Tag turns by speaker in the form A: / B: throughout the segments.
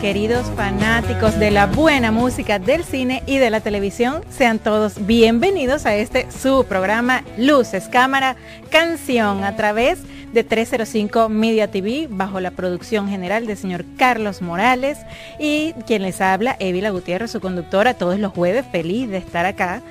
A: queridos fanáticos de la buena música del cine y de la televisión. Sean todos bienvenidos a este su programa Luces, Cámara, Canción a través de 305 Media TV bajo la producción general del señor Carlos Morales y quien les habla, Evila Gutiérrez, su conductora, todos los jueves, feliz de estar acá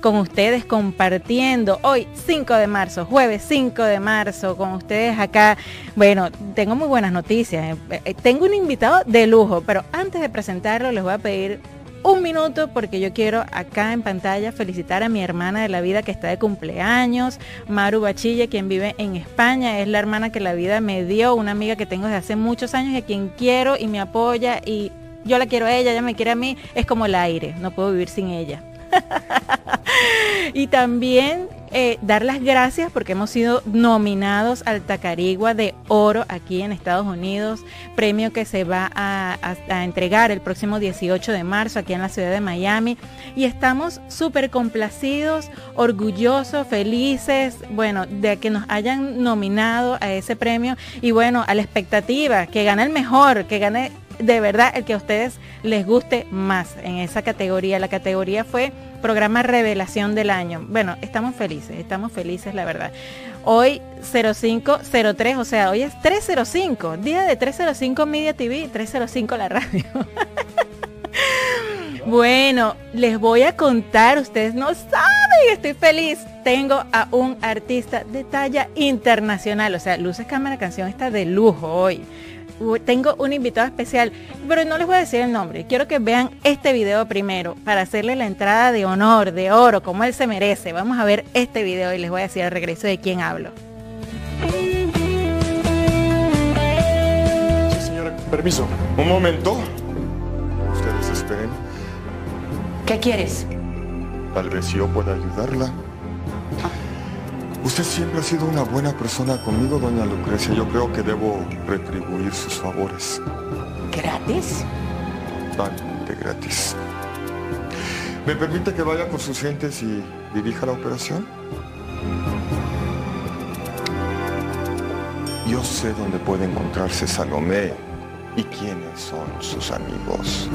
A: con ustedes compartiendo hoy 5 de marzo, jueves 5 de marzo, con ustedes acá. Bueno, tengo muy buenas noticias. Eh, eh, tengo un invitado de lujo, pero antes de presentarlo les voy a pedir un minuto porque yo quiero acá en pantalla felicitar a mi hermana de la vida que está de cumpleaños, Maru Bachille, quien vive en España. Es la hermana que la vida me dio, una amiga que tengo desde hace muchos años y a quien quiero y me apoya y yo la quiero a ella, ella me quiere a mí. Es como el aire, no puedo vivir sin ella. y también eh, dar las gracias porque hemos sido nominados al Tacarigua de Oro aquí en Estados Unidos, premio que se va a, entregar el próximo 18 de marzo aquí en la ciudad de Miami. Y estamos súper complacidos, orgullosos, felices, bueno, de que nos hayan nominado a ese premio y bueno, a la expectativa, que gane el mejor, que gane de verdad el que a ustedes les guste más en esa categoría. La categoría fue programa revelación del año. Bueno, estamos felices, estamos felices, la verdad. Hoy 0503, o sea, hoy es 305, día de 305 Media TV, 305 la radio. bueno, les voy a contar, ustedes no saben, estoy feliz. Tengo a un artista de talla internacional, o sea, Luces Cámara Canción está de lujo hoy tengo un invitado especial, pero no les voy a decir el nombre. Quiero que vean este video primero para hacerle la entrada de honor, de oro, como él se merece. Vamos a ver este video y les voy a decir al regreso de quién hablo.
B: Sí, señora, permiso. Un momento. Ustedes esperen.
C: ¿Qué quieres?
B: Tal vez yo pueda ayudarla. Usted siempre ha sido una buena persona conmigo, doña Lucrecia. Yo creo que debo retribuir sus favores.
C: ¿Gratis?
B: Totalmente gratis. ¿Me permite que vaya con sus gentes y dirija la operación? Yo sé dónde puede encontrarse Salomé y quiénes son sus amigos.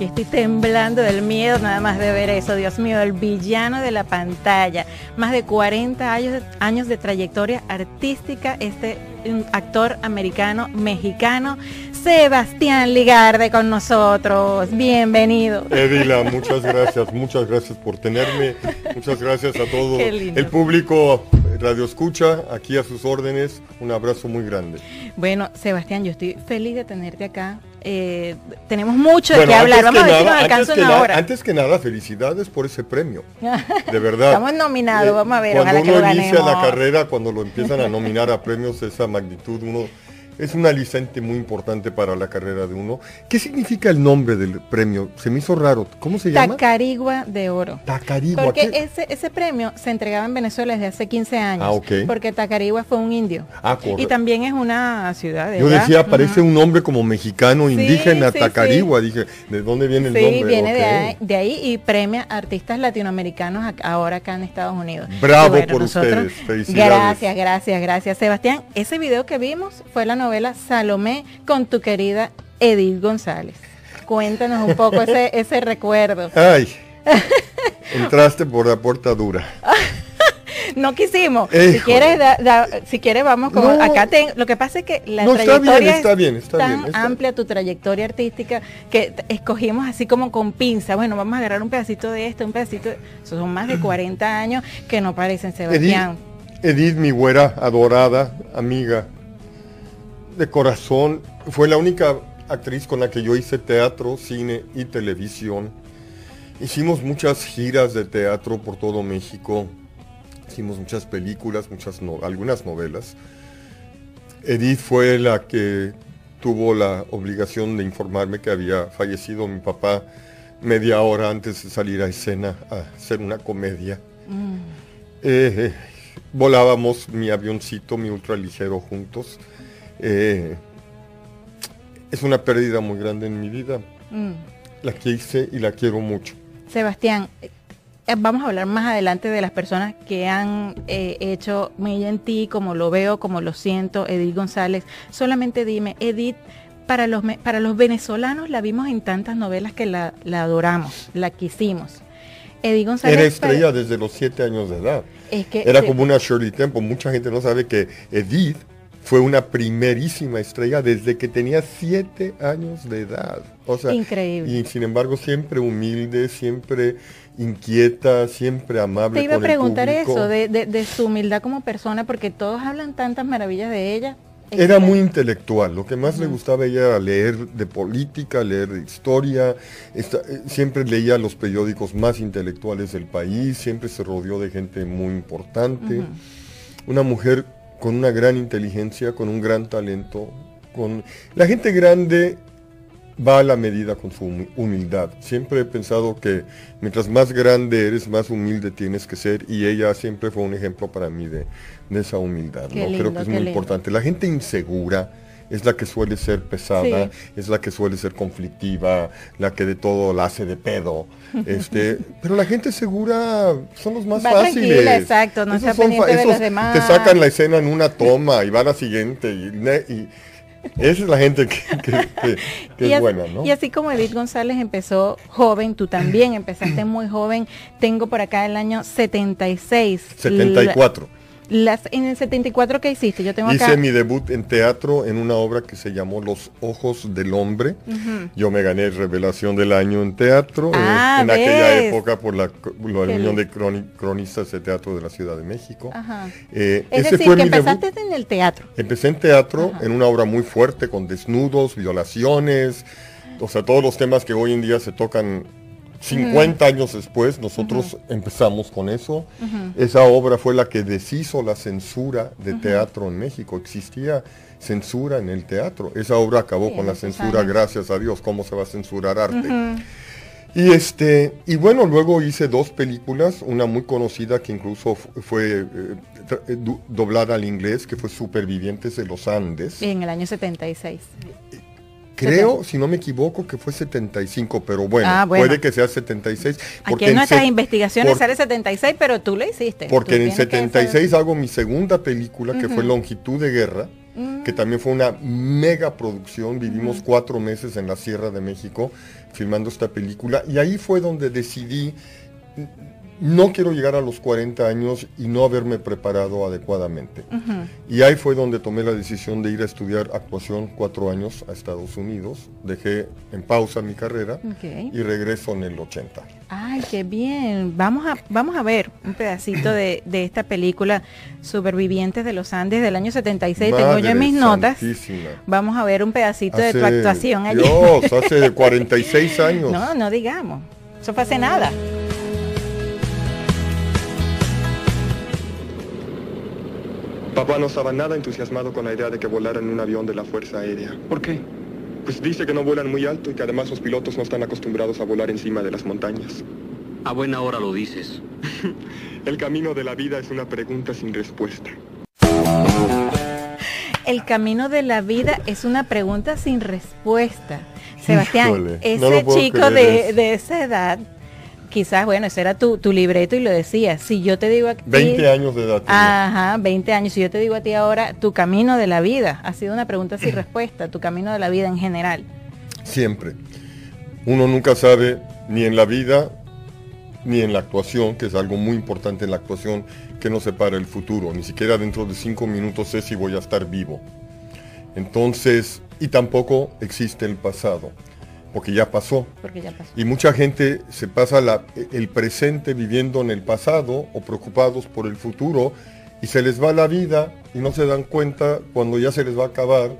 A: Aquí estoy temblando del miedo nada más de ver eso. Dios mío, el villano de la pantalla. Más de 40 años, años de trayectoria artística, este actor americano, mexicano, Sebastián Ligarde con nosotros. Bienvenido.
B: Edila, muchas gracias, muchas gracias por tenerme. Muchas gracias a todo el público Radio Escucha, aquí a sus órdenes. Un abrazo muy grande.
A: Bueno, Sebastián, yo estoy feliz de tenerte acá. Eh, tenemos mucho de qué hablar. Vamos a ver si nos alcanza
B: una hora. Antes que nada, felicidades por ese premio. De verdad.
A: Estamos nominados, vamos a ver.
B: Cuando uno inicia la carrera, cuando lo empiezan a nominar a premios de esa magnitud, uno es un aliciente muy importante para la carrera de uno. ¿Qué significa el nombre del premio? Se me hizo raro. ¿Cómo se llama?
A: Tacarigua de Oro.
B: Tacarigua.
A: Porque ese, ese premio se entregaba en Venezuela desde hace 15 años. Ah, ok. Porque Tacarigua fue un indio. Ah, correcto. Y también es una ciudad de
B: Yo decía, parece un nombre como mexicano, indígena, Tacarigua. Dije, ¿de dónde viene el nombre?
A: Sí, viene de, ahí, de, ahí, y premia artistas latinoamericanos ahora acá en Estados Unidos.
B: Bravo por ustedes. Felicidades.
A: Gracias, gracias, gracias. Sebastián, ese video que vimos fue la novela novela Salomé con tu querida Edith González. Cuéntanos un poco ese, ese recuerdo.
B: Ay, entraste por la puerta dura.
A: no quisimos. Si quieres, si quieres vamos con acá lo que pasa es que la trayectoria
B: está bien, está
A: bien,
B: tan
A: amplia tu trayectoria artística que escogimos así como con pinza. Bueno, vamos a agarrar un pedacito de esto, un pedacito. son más de 40 años que no parecen Sebastián.
B: Edith, Edith mi güera adorada, amiga, de corazón. Fue la única actriz con la que yo hice teatro, cine y televisión. Hicimos muchas giras de teatro por todo México. Hicimos muchas películas, muchas algunas novelas. Edith fue la que tuvo la obligación de informarme que había fallecido mi papá media hora antes de salir a escena a hacer una comedia. Mm. Eh, volábamos mi avioncito, mi ultraligero juntos eh, es una pérdida muy grande en mi vida. Mm. La que hice y la quiero mucho.
A: Sebastián, eh, vamos a hablar más adelante de las personas que han eh, hecho Mella en ti, como lo veo, como lo siento, Edith González. Solamente dime, Edith, para los, para los venezolanos la vimos en tantas novelas que la, adoramos, la quisimos.
B: Edith González. Era estrella desde los siete años de edad. Era como una Shirley Temple. Mucha gente no sabe que Edith fue una primerísima estrella desde que tenía siete años de edad.
A: O sea, Increíble.
B: Y sin embargo siempre humilde, siempre inquieta, siempre amable.
A: Te iba a preguntar eso, de, su humildad como persona, porque todos hablan tantas maravillas de ella.
B: Era muy intelectual, lo que más le gustaba a ella era leer de política, leer de historia, eh, siempre leía los periódicos más intelectuales del país, siempre se rodeó de gente muy importante, una mujer con una gran inteligencia, con un gran talento, con la gente grande va a la medida con su humildad. Siempre he pensado que mientras más grande eres, más humilde tienes que ser y ella siempre fue un ejemplo para mí de, esa humildad. Creo que es muy importante. La gente insegura es la que suele ser pesada, es la que suele ser conflictiva, la que de todo la hace de pedo. Este, pero la gente segura son los más fáciles.
A: exacto, no está pendiente de los demás.
B: Te sacan la escena en una toma y va a la siguiente y esa es la gente que, es buena, ¿no?
A: Y así como Edith González empezó joven, tú también empezaste muy joven. Tengo por acá el año 76.
B: 74.
A: Las, en el 74 ¿qué hiciste? Yo tengo
B: Hice mi debut en teatro en una obra que se llamó Los Ojos del Hombre. Yo me gané Revelación del Año en teatro ah, en, aquella época por la, Unión de Cronistas de Teatro de la Ciudad de México.
A: Eh, es decir, que empezaste en el teatro.
B: Empecé en teatro en una obra muy fuerte con desnudos, violaciones, o sea, todos los temas que hoy en día se tocan 50 años después nosotros empezamos con eso. Esa obra fue la que deshizo la censura de teatro en México. Existía censura en el teatro. Esa obra acabó con la censura, gracias a Dios. ¿Cómo se va a censurar arte? Y este, y bueno, luego hice dos películas, una muy conocida que incluso fue eh, eh, doblada al inglés, que fue Supervivientes de los Andes.
A: En el año 76.
B: Creo, si no me equivoco, que fue 75, pero bueno, ah, puede que sea 76.
A: Porque Aquí en nuestras investigaciones sale 76, pero tú lo hiciste.
B: Porque en el 76 hago mi segunda película, que fue Longitud de Guerra, que también fue una mega producción. Vivimos cuatro meses en la Sierra de México filmando esta película y ahí fue donde decidí no quiero llegar a los 40 años y no haberme preparado adecuadamente. Y ahí fue donde tomé la decisión de ir a estudiar actuación cuatro años a Estados Unidos. Dejé en pausa mi carrera y regreso en el 80.
A: Ay, qué bien. Vamos a, vamos a ver un pedacito de, esta película Supervivientes de los Andes del año 76. Tengo yo en mis notas. Vamos a ver un pedacito de tu actuación
B: allí. Dios, hace 46 años.
A: No, no digamos. Eso fue hace nada.
D: Papá no estaba nada entusiasmado con la idea de que volaran en un avión de la Fuerza Aérea.
E: ¿Por qué?
D: Pues dice que no vuelan muy alto y que además los pilotos no están acostumbrados a volar encima de las montañas.
E: A buena hora lo dices.
D: El camino de la vida es una pregunta sin respuesta.
A: El camino de la vida es una pregunta sin respuesta. Sebastián, ese chico de, de esa edad quizás, bueno, ese era tu, libreto y lo decías. Si yo te digo a ti...
B: 20 años de edad.
A: Ajá, 20 años. Si yo te digo a ti ahora, tu camino de la vida, ha sido una pregunta sin respuesta, tu camino de la vida en general.
B: Siempre. Uno nunca sabe, ni en la vida, ni en la actuación, que es algo muy importante en la actuación, que no separa el futuro. Ni siquiera dentro de cinco minutos sé si voy a estar vivo. Entonces, y tampoco existe el pasado porque ya pasó. Y mucha gente se pasa el presente viviendo en el pasado o preocupados por el futuro y se les va la vida y no se dan cuenta cuando ya se les va a acabar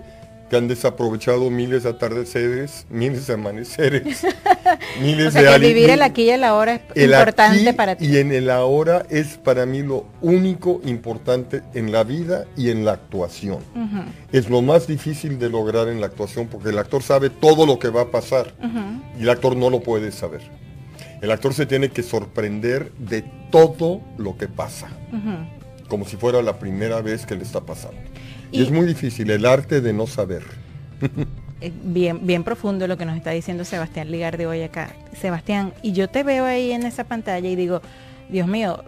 B: que han desaprovechado miles de atardeceres, miles de amaneceres, miles o sea,
A: de que vivir el aquí y el ahora es importante para ti.
B: Y en el ahora es para mí lo único importante en la vida y en la actuación. Es lo más difícil de lograr en la actuación porque el actor sabe todo lo que va a pasar y el actor no lo puede saber. El actor se tiene que sorprender de todo lo que pasa, como si fuera la primera vez que le está pasando. Y, es muy difícil el arte de no saber.
A: eh, bien, bien profundo lo que nos está diciendo Sebastián Ligar de hoy acá. Sebastián, y yo te veo ahí en esa pantalla y digo, Dios mío,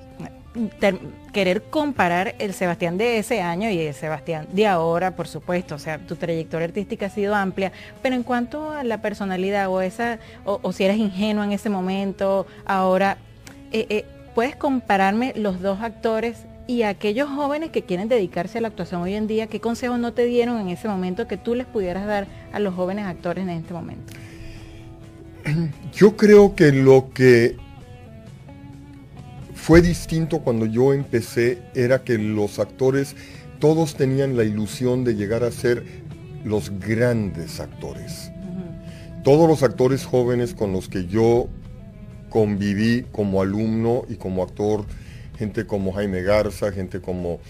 A: querer comparar el Sebastián de ese año y el Sebastián de ahora, por supuesto, o sea, tu trayectoria artística ha sido amplia, pero en cuanto a la personalidad o esa, o, si eres ingenuo en ese momento, ahora, eh, eh, ¿puedes compararme los dos actores y aquellos jóvenes que quieren dedicarse a la actuación hoy en día? ¿Qué consejos no te dieron en ese momento que tú les pudieras dar a los jóvenes actores en este momento?
B: Yo creo que lo que fue distinto cuando yo empecé era que los actores todos tenían la ilusión de llegar a ser los grandes actores. Todos los actores jóvenes con los que yo conviví como alumno y como actor, gente como Jaime Garza, gente como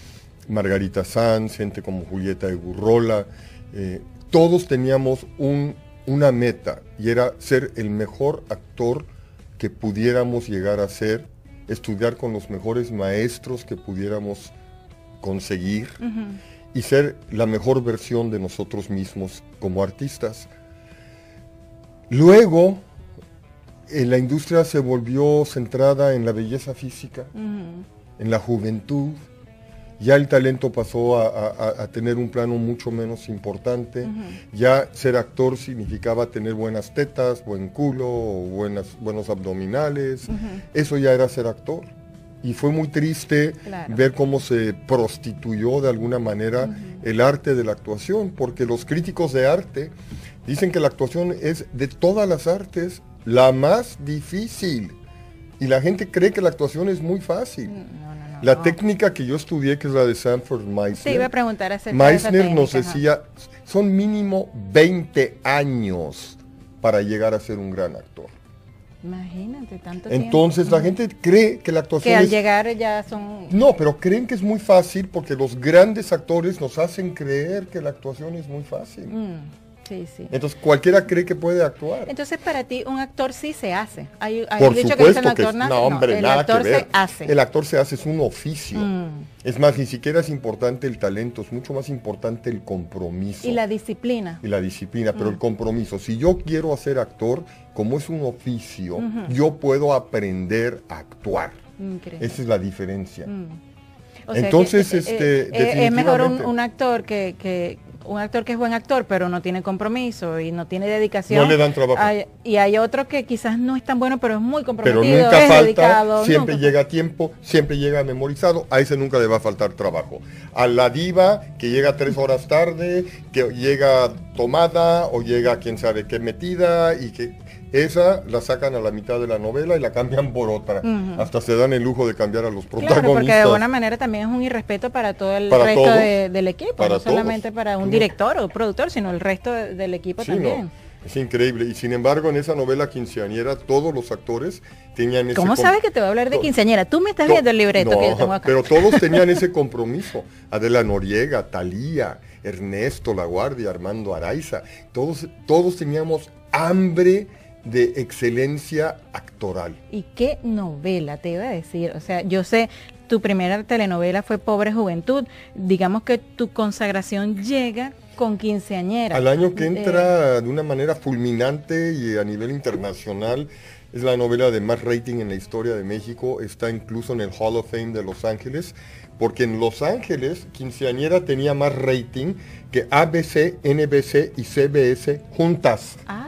B: Margarita Sanz, gente como Julieta de Gurrola, eh, todos teníamos un- una meta y era ser el mejor actor que pudiéramos llegar a ser, estudiar con los mejores maestros que pudiéramos conseguir y ser la mejor versión de nosotros mismos como artistas. Luego, eh, la industria se volvió centrada en la belleza física, en la juventud. Ya el talento pasó a, a- a tener un plano mucho menos importante. Ya ser actor significaba tener buenas tetas, buen culo, buenas, buenos abdominales. Eso ya era ser actor. Y fue muy triste
A: Claro.
B: ver cómo se prostituyó de alguna manera el arte de la actuación, porque los críticos de arte dicen que la actuación es de todas las artes la más difícil. Y la gente cree que la actuación es muy fácil.
A: No, no, no.
B: La técnica que yo estudié, que es la de Sanford
A: Te iba a
B: Meisner,
A: preguntar acerca de esa
B: Meisner nos decía, son mínimo 20 años para llegar a ser un gran actor.
A: Imagínate, tanto
B: Entonces
A: tiempo.
B: la gente cree que la
A: Que
B: actuación
A: al
B: es...
A: llegar ya son...
B: No, pero creen que es muy fácil porque los grandes actores nos hacen creer que la actuación es muy fácil.
A: Mm, sí, sí.
B: Entonces cualquiera cree que puede actuar.
A: Entonces para ti un actor sí se hace. Hay, hay
B: Por
A: dicho
B: supuesto
A: que
B: que,
A: actor nace.
B: no, hombre,
A: el
B: nada
A: actor
B: que ver.
A: se hace.
B: El actor se hace, es un oficio.
A: Mm.
B: Es más, ni siquiera es importante el talento, es mucho más importante el compromiso
A: Y la disciplina.
B: y la disciplina, pero
A: Mm.
B: el compromiso. Si yo quiero hacer actor, como es un oficio, yo puedo aprender a actuar.
A: Increíble.
B: Esa es la diferencia.
A: Mm. O sea
B: Entonces,
A: que, eh,
B: este,
A: eh, eh, es mejor un, un actor que, que un actor que es buen actor pero no tiene compromiso y no tiene dedicación.
B: No le dan trabajo.
A: Hay- y hay otro que quizás no es tan bueno pero es muy
B: Pero
A: comprometido,
B: nunca
A: es
B: falta,
A: dedicado.
B: siempre
A: nunca-
B: llega a tiempo, siempre llega memorizado, a ese nunca le va a faltar trabajo. A la diva que llega tres horas tarde, que llega tomada o llega quién sabe qué metida y que esa la sacan a la mitad de la novela y la cambian por otra. Hasta se dan el lujo de cambiar a los protagonistas.
A: Claro, porque de alguna manera también es un irrespeto para todo el
B: Para
A: resto
B: todos,
A: de- del equipo,
B: para
A: no solamente
B: todos.
A: para un director o productor, sino el resto de- del equipo
B: Sí,
A: también.
B: no, es increíble. Y sin embargo, en esa novela quinceañera, todos los actores tenían ese
A: ¿Cómo sabes que te voy a hablar de quinceañera? Tú me estás viendo el libreto
B: No,
A: que yo tengo acá.
B: Pero todos tenían ese compromiso. Adela Noriega, Talía, Ernesto La Guardia, Armando Araiza. Todos, todos teníamos hambre de excelencia actoral.
A: ¿Y qué novela te iba a decir? O sea, yo sé, tu primera telenovela fue Pobre Juventud. Digamos que tu consagración llega con quinceañera.
B: Al año que
A: Eh,
B: entra de una manera fulminante y a nivel internacional, es la novela de más rating en la historia de México, está incluso en el Hall of Fame de Los Ángeles, porque en Los Ángeles, Quinceañera tenía más rating que ABC, NBC y CBS juntas.
A: Ay,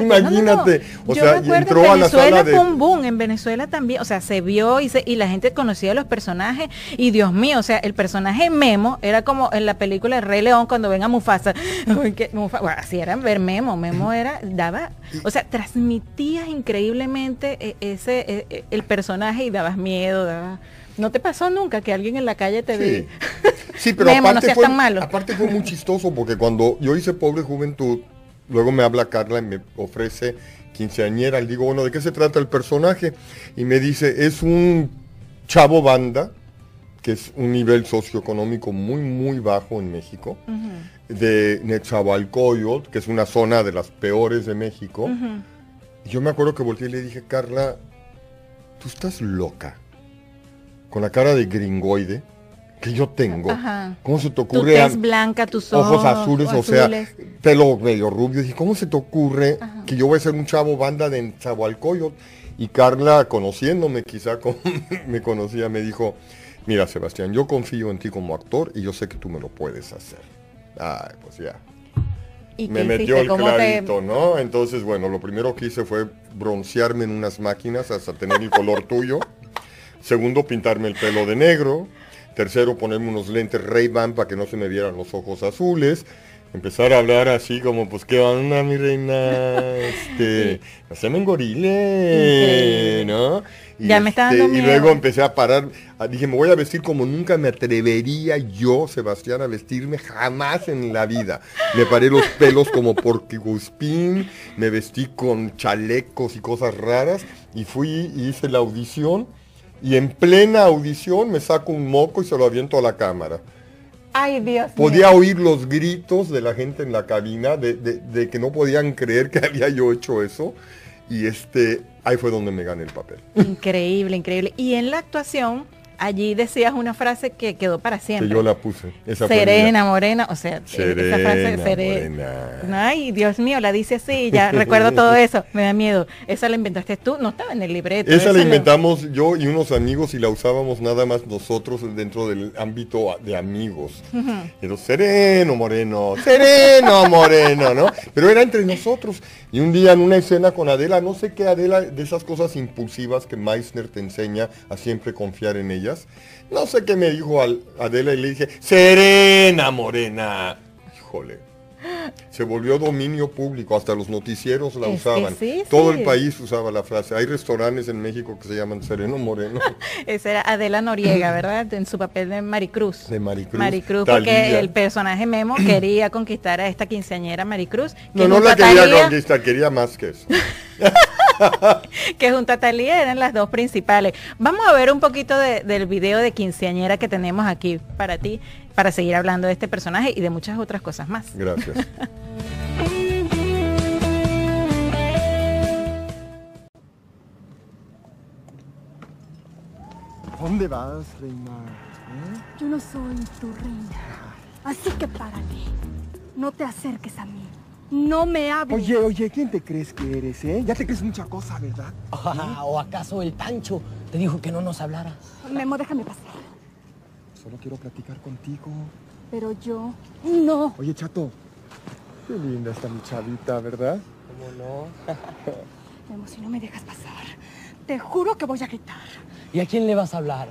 A: imagínate.
B: Imagínate, o
A: Yo
B: sea,
A: me
B: entró
A: en
B: a la
A: Venezuela
B: sala de-
A: fue un boom, en Venezuela también, o sea, se vio y, se- y la gente conocía los personajes y Dios mío, o sea, el personaje Memo era como en la película El Rey León cuando ven a Mufasa, que bueno, así era ver Memo, Memo era, daba, o sea, transmitías increíblemente eh, ese, eh, eh, el personaje y dabas miedo, daba- ¿No te pasó nunca que alguien en la calle te
B: Sí.
A: diga?
B: Sí, pero
A: Memo, no
B: aparte,
A: seas
B: fue,
A: tan malo.
B: aparte fue muy chistoso porque cuando yo hice Pobre Juventud, luego me habla Carla y me ofrece quinceañera. Le digo, bueno, ¿de qué se trata el personaje? Y me dice, es un chavo banda, que es un nivel socioeconómico muy, muy bajo en México, de Nezahualcóyotl, que es una zona de las peores de México. Y yo me acuerdo que volteé y le dije, Carla, tú estás loca. Con la cara de gringoide, que yo tengo.
A: Ajá.
B: ¿Cómo se te
A: Tu
B: ocurre?
A: tez
B: a-
A: blanca, tus ojos,
B: ojos azules, o
A: azules.
B: sea, pelo medio rubio. Dije, ¿cómo se te ocurre que yo voy a ser un chavo banda de Zahualcoyot? Y Carla, conociéndome, quizá como me conocía, me dijo, mira Sebastián, yo confío en ti como actor y yo sé que tú me lo puedes hacer. Ay, pues ya.
A: ¿Y
B: Me metió el
A: ¿Cómo te-
B: clarito, ¿no? Entonces, bueno, lo primero que hice fue broncearme en unas máquinas hasta tener el color tuyo. Segundo, pintarme el pelo de negro. Tercero, ponerme unos lentes Ray-Ban para que no se me vieran los ojos azules. Empezar a hablar así como, pues, ¿qué onda, mi reina? Este, no se me engorile. ¿no? Y,
A: Ya me está
B: este,
A: dando
B: y
A: miedo.
B: luego empecé a parar. Dije, me voy a vestir como nunca me atrevería yo, Sebastián, a vestirme jamás en la vida. Me paré los pelos como porquiguspín, me vestí con chalecos y cosas raras y fui y hice la audición. Y en plena audición me saco un moco y se lo aviento a la cámara.
A: Ay, Dios mío.
B: Podía oír los gritos de la gente en la cabina de, de- de que no podían creer que había yo hecho eso. Y este, ahí fue donde me gané el papel.
A: Increíble, increíble. Y en la actuación, allí decías una frase que quedó para
B: Que
A: siempre.
B: yo la puse. Esa
A: serena, morena, o sea,
B: Serena,
A: esa frase serena.
B: morena.
A: Ay, Dios mío, la dice así, ya recuerdo todo eso, me da miedo. Esa la inventaste tú, no estaba en el libreto.
B: Esa la
A: no-
B: inventamos yo y unos amigos y la usábamos nada más nosotros dentro del ámbito de amigos. Pero sereno, moreno, sereno, moreno, ¿no? Pero era entre nosotros. Y un día en una escena con Adela, no sé qué Adela, de esas cosas impulsivas que Meissner te enseña a siempre confiar en No sé qué me dijo al- Adela y le dije, serena, morena. Híjole. Se volvió dominio público, hasta los noticieros la
A: Es
B: usaban.
A: sí,
B: Todo
A: sí.
B: el país usaba la frase. Hay restaurantes en México que se llaman Sereno Moreno.
A: Esa era Adela Noriega, ¿verdad? En su papel de Maricruz.
B: De Maricruz.
A: Maricruz,
B: Talía.
A: porque el personaje Memo quería conquistar a esta quinceañera Maricruz.
B: No,
A: que
B: no
A: junto
B: la quería conquistar, quería más que eso.
A: que junto a Talía eran las dos principales. Vamos a ver un poquito de- del video de quinceañera que tenemos aquí para ti, para seguir hablando de este personaje y de muchas otras cosas más.
B: Gracias.
F: ¿Dónde vas, reina? ¿Eh?
G: Yo no soy tu reina. Así que párate. No te acerques a mí. No me hables.
F: Oye, oye, ¿quién te crees que eres, eh? Ya te crees mucha cosa, ¿verdad?
H: Ah, ¿O acaso el Pancho te dijo que no nos hablaras?
G: Memo, déjame pasar.
F: Solo quiero platicar contigo.
G: Pero yo no.
F: Oye, chato. Qué linda está mi chavita, ¿verdad?
H: ¿Cómo
G: Memo, si no me dejas pasar, te juro que voy a gritar.
H: no? ¿Y a quién le vas a hablar?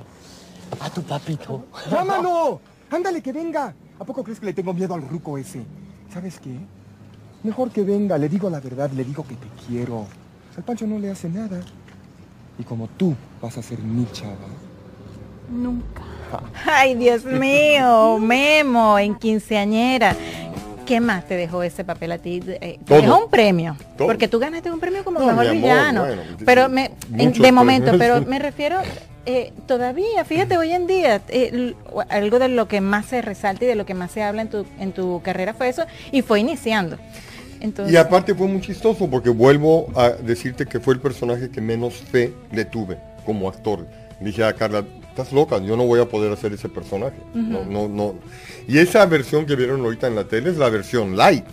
H: A tu papito.
F: ¡Llámalo! ¡Ándale, que venga! ¿A poco crees que le tengo miedo al ruco ese? ¿Sabes qué? Mejor que venga, le digo la verdad, le digo que te quiero. Al Pancho no le hace nada. Y como tú vas a ser mi chava,
G: Nunca.
A: Ay, Dios mío, Memo, en quinceañera. ¿Qué más te dejó ese papel a ti? Eh, Te
B: Todo.
A: dejó un premio.
B: Todo.
A: Porque tú ganaste un premio como
B: No,
A: mejor
B: amor,
A: villano.
B: bueno,
A: pero me, en- de momento, pero me refiero eh, todavía, fíjate, hoy en día, eh, algo de lo que más se resalta y de lo que más se habla en tu, en tu carrera fue eso, y fue iniciando. Entonces,
B: Y aparte fue muy chistoso porque vuelvo a decirte que fue el personaje que menos fe le tuve como actor. Dije a Carla, estás loca, yo no voy a poder hacer ese personaje. No, no, no. Y esa versión que vieron ahorita en la tele es la versión light.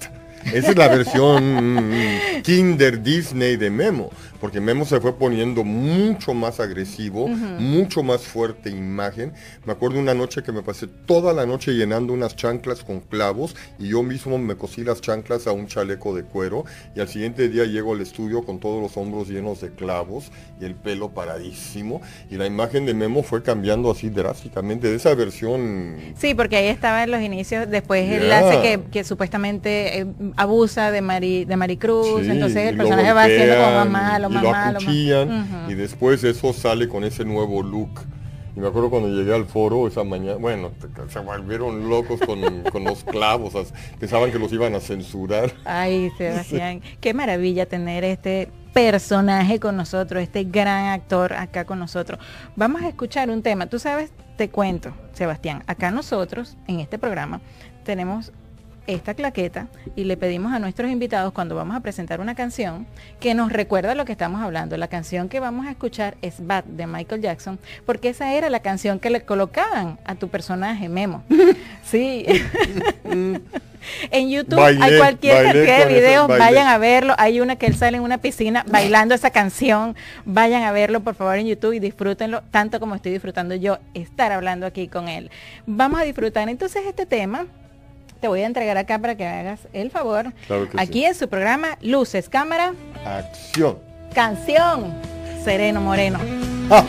B: Esa es la versión mm, Kinder Disney de Memo, porque Memo se fue poniendo mucho más agresivo, mucho más fuerte imagen. Me acuerdo una noche que me pasé toda la noche llenando unas chanclas con clavos y yo mismo me cosí las chanclas a un chaleco de cuero y al siguiente día llego al estudio con todos los hombros llenos de clavos y el pelo paradísimo y la imagen de Memo fue cambiando así drásticamente de esa versión
A: Sí, porque ahí estaba en los inicios, después él
B: Ya.
A: hace que, que supuestamente eh, abusa de Mari, de Maricruz,
B: Sí,
A: entonces el personaje va siendo como más
B: golpean, y lo acuchillan, y después eso sale con ese nuevo look. Y me acuerdo cuando llegué al foro esa mañana, bueno, se volvieron locos con, con los clavos, pensaban que los iban a censurar.
A: Ay, Sebastián, qué maravilla tener este personaje con nosotros, este gran actor acá con nosotros. Vamos a escuchar un tema. Tú sabes, te cuento, Sebastián, acá nosotros, en este programa, tenemos esta claqueta y le pedimos a nuestros invitados cuando vamos a presentar una canción que nos recuerda lo que estamos hablando. La canción que vamos a escuchar es Bad de Michael Jackson, porque esa era la canción que le colocaban a tu personaje Memo. sí. en YouTube hay cualquier cantidad videos, vayan a verlo. Hay una que él sale en una piscina bailando esa canción. Vayan a verlo, por favor, en YouTube y disfrútenlo tanto como estoy disfrutando yo estar hablando aquí con él. Vamos a disfrutar entonces este tema te voy a entregar acá para que hagas el favor.
I: Claro que
A: Aquí en su programa Luces, Cámara.
I: Acción.
A: Canción. Sereno Moreno.
I: Ah.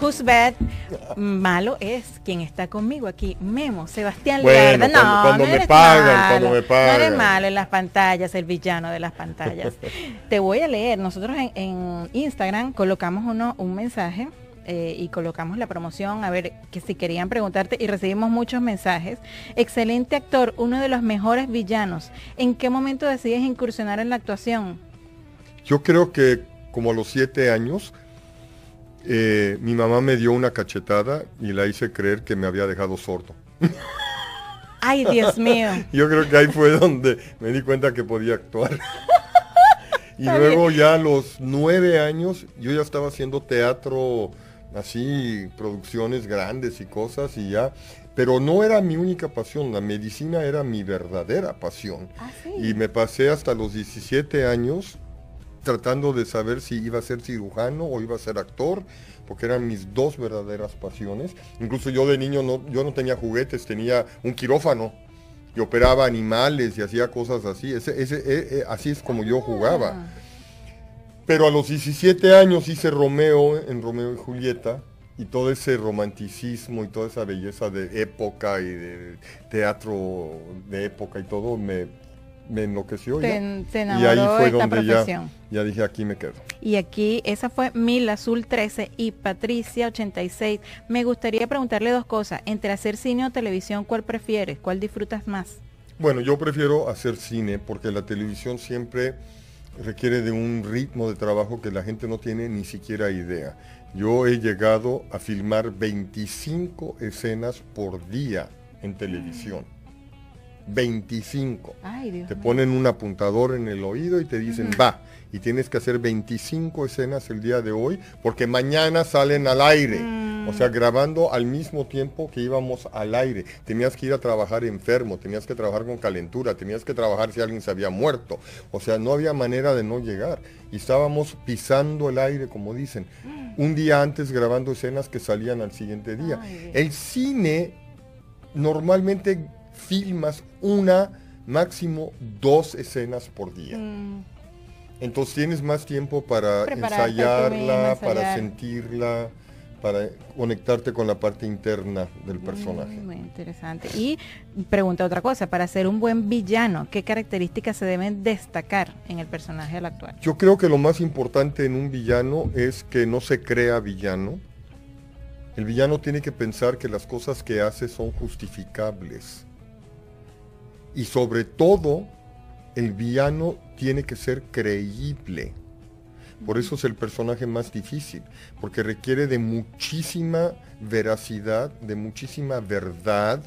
A: Luzbeth, malo es quien está conmigo aquí, Memo, Sebastián
B: Bueno,
A: Liarda. No,
B: cuando- cuando
A: no
B: me
A: eres
B: pagan,
A: malo,
B: cuando me
A: No eres
B: pagan.
A: malo en las pantallas, el villano de las pantallas. Te voy a leer, nosotros en, en Instagram colocamos uno, un mensaje eh, y colocamos la promoción, a ver que si querían preguntarte y recibimos muchos mensajes. Excelente actor, uno de los mejores villanos. ¿En qué momento decides incursionar en la actuación?
B: Yo creo que como a los siete años, eh, mi mamá me dio una cachetada y la hice creer que me había dejado sordo.
A: Ay, Dios mío.
B: Yo creo que ahí fue donde me di cuenta que podía actuar. y
A: Está
B: luego ya a los nueve años yo ya estaba haciendo teatro, así, producciones grandes y cosas y ya. Pero no era mi única pasión, la medicina era mi verdadera pasión.
A: Ah, sí.
B: Y me pasé hasta los 17 años tratando de saber si iba a ser cirujano o iba a ser actor, porque eran mis dos verdaderas pasiones. Incluso yo de niño no, yo no tenía juguetes, tenía un quirófano y operaba animales y hacía cosas así. Ese, ese, eh, eh, así es como yo jugaba.
A: Ah.
B: Pero a los 17 años hice Romeo en Romeo y Julieta y todo ese romanticismo y toda esa belleza de época y de teatro de época y todo me, me enloqueció.
A: Te,
B: ya.
A: te
B: y ahí fue
A: esta
B: donde
A: profesión.
B: ya dije aquí me quedo.
A: Y aquí, esa fue Mil Azul 13 y Patricia 86. Me gustaría preguntarle dos cosas. Entre hacer cine o televisión, ¿cuál prefieres? ¿Cuál disfrutas más?
B: Bueno, yo prefiero hacer cine porque la televisión siempre requiere de un ritmo de trabajo que la gente no tiene ni siquiera idea. Yo he llegado a filmar 25 escenas por día en televisión. 25.
A: Ay, Dios
B: Te ponen un apuntador en el oído y te dicen, va, y tienes que hacer 25 escenas el día de hoy porque mañana salen al aire. O sea, grabando al mismo tiempo que íbamos al aire. Tenías que ir a trabajar enfermo, tenías que trabajar con calentura, tenías que trabajar si alguien se había muerto. O sea, no había manera de no llegar. Y estábamos pisando el aire, como dicen, un día antes grabando escenas que salían al siguiente día.
A: Ay.
B: El cine normalmente filmas una, máximo dos escenas por día.
A: Mm,
B: Entonces tienes más tiempo para
A: Prepararte
B: ensayarla, para sentirla, para conectarte con la parte interna del personaje.
A: mm, muy interesante. Y pregunta otra cosa, para ser un buen villano, ¿qué características se deben destacar en el personaje al actual?
B: Yo creo que lo más importante en un villano es que no se crea villano. El villano tiene que pensar que las cosas que hace son justificables. Y sobre todo, el villano tiene que ser creíble. Por eso es el personaje más difícil, porque requiere de muchísima veracidad, de muchísima verdad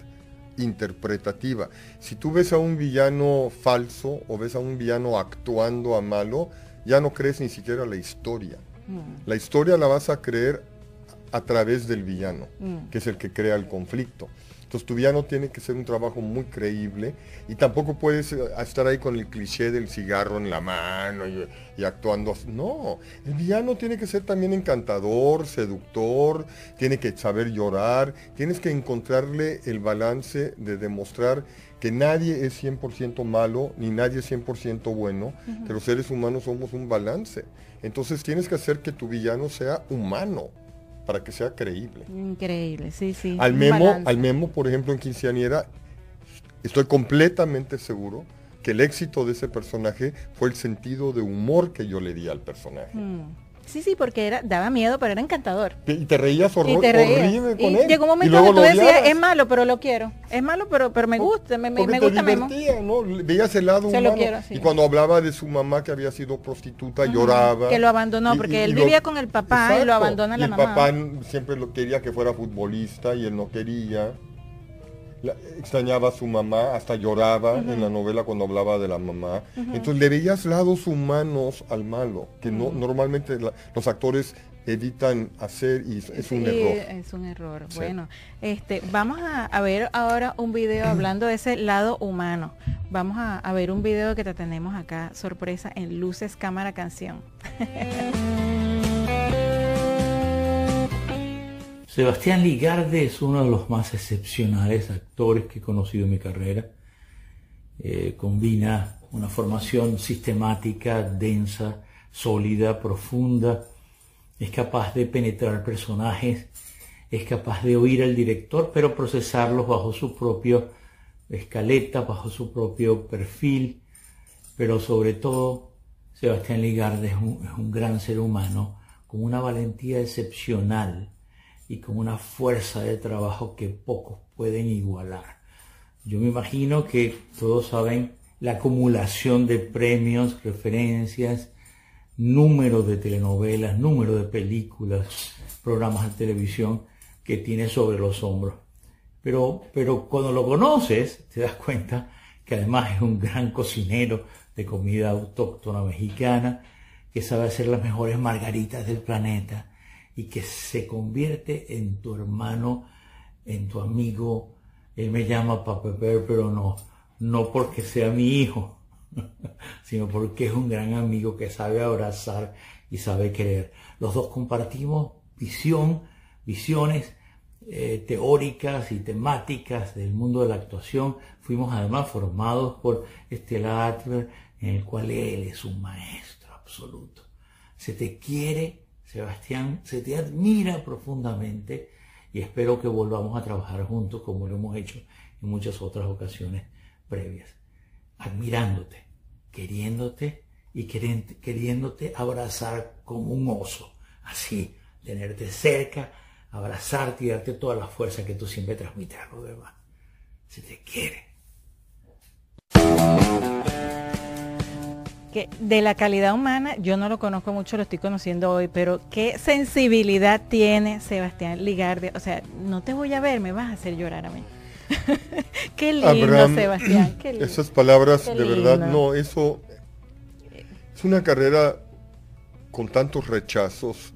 B: interpretativa. Si tú ves a un villano falso o ves a un villano actuando a malo, ya no crees ni siquiera la historia.
A: Mm,
B: La historia la vas a creer a través del villano,
A: Mm.
B: que es el que crea el conflicto. Entonces tu villano tiene que ser un trabajo muy creíble y tampoco puedes eh, estar ahí con el cliché del cigarro en la mano y, y actuando así. No, el villano tiene que ser también encantador, seductor, tiene que saber llorar, tienes que encontrarle el balance de demostrar que nadie es 100% malo ni nadie es 100% bueno, que los seres humanos somos un balance. Entonces tienes que hacer que tu villano sea humano para que sea creíble.
A: Increíble, sí, sí.
B: Al memo, al memo, por ejemplo, en Quinceañera, estoy completamente seguro que el éxito de ese personaje fue el sentido de humor que yo le di al personaje.
A: Mm. Sí, sí, porque era, daba miedo, pero era encantador.
B: Y te reías
A: Y
B: horror-
A: te reías.
B: horrible con
A: Y
B: él.
A: llegó un
B: Y
A: momento
B: luego
A: que tú
B: lo
A: decías, es malo, pero lo quiero. Es malo, pero, pero me gusta, me, me,
B: te
A: gusta
B: divertía, ¿no? Veías el lado
A: Se lo
B: humano.
A: quiero, sí.
B: Y cuando hablaba de su mamá que había sido prostituta, lloraba.
A: Que lo abandonó, porque él vivía con el papá y lo abandona
B: y
A: la
B: el
A: mamá.
B: papá n- siempre lo quería que fuera futbolista y él no quería. La- extrañaba a su mamá, hasta lloraba en la novela cuando hablaba de la mamá. Entonces le veías lados humanos al malo, que no normalmente la- los actores evitan hacer y es, es un
A: Sí,
B: error.
A: Es un error.
B: Sí.
A: Bueno, este, vamos a, a ver ahora un video hablando de ese lado humano. Vamos a, a ver un video que te tenemos acá, sorpresa, en Luces, Cámara, Canción.
J: Sebastián Ligarde es uno de los más excepcionales actores que he conocido en mi carrera. Eh, combina una formación sistemática, densa, sólida, profunda, es capaz de penetrar personajes, es capaz de oír al director, pero procesarlos bajo su propio escaleta, bajo su propio perfil, pero sobre todo Sebastián Ligarde es un gran ser humano con una valentía excepcional y con una fuerza de trabajo que pocos pueden igualar. Yo me imagino que todos saben la acumulación de premios, referencias, número de telenovelas, número de películas, programas de televisión que tiene sobre los hombros. Pero, pero cuando lo conoces, te das cuenta que además es un gran cocinero de comida autóctona mexicana, que sabe hacer las mejores margaritas del planeta y que se convierte en tu hermano, en tu amigo. Él me llama Papa Bear, pero no, no porque sea mi hijo, sino porque es un gran amigo que sabe abrazar y sabe querer. Los dos compartimos visión, visiones eh, teóricas y temáticas del mundo de la actuación. Fuimos además formados por Estela Adler, en el cual él es un maestro absoluto. Se te quiere, Sebastián, se te admira profundamente y espero que volvamos a trabajar juntos como lo hemos hecho en muchas otras ocasiones previas. Admirándote, queriéndote y queriéndote abrazar como un oso. Así, tenerte cerca, abrazarte y darte toda la fuerza que tú siempre transmites a los demás. Se te quiere.
A: Que de la calidad humana, yo no lo conozco mucho, lo estoy conociendo hoy, pero qué sensibilidad tiene Sebastián Ligarde. O sea, no te voy a ver, me vas a hacer llorar a mí. qué lindo,
B: Abraham,
A: Sebastián. Qué lindo.
B: Esas palabras,
A: Qué
B: de verdad, no, eso es una carrera con tantos rechazos.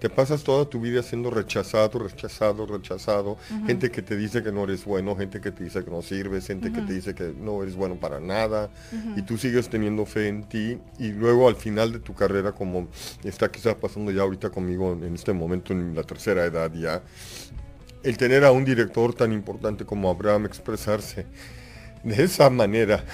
B: Te pasas toda tu vida siendo rechazado, rechazado, rechazado. Gente que te dice que no eres bueno, gente que te dice que no sirves, gente que te dice que no eres bueno para nada. Y tú sigues teniendo fe en ti. Y luego al final de tu carrera, como está quizás pasando ya ahorita conmigo en este momento, en la tercera edad ya, el tener a un director tan importante como Abraham expresarse de esa manera.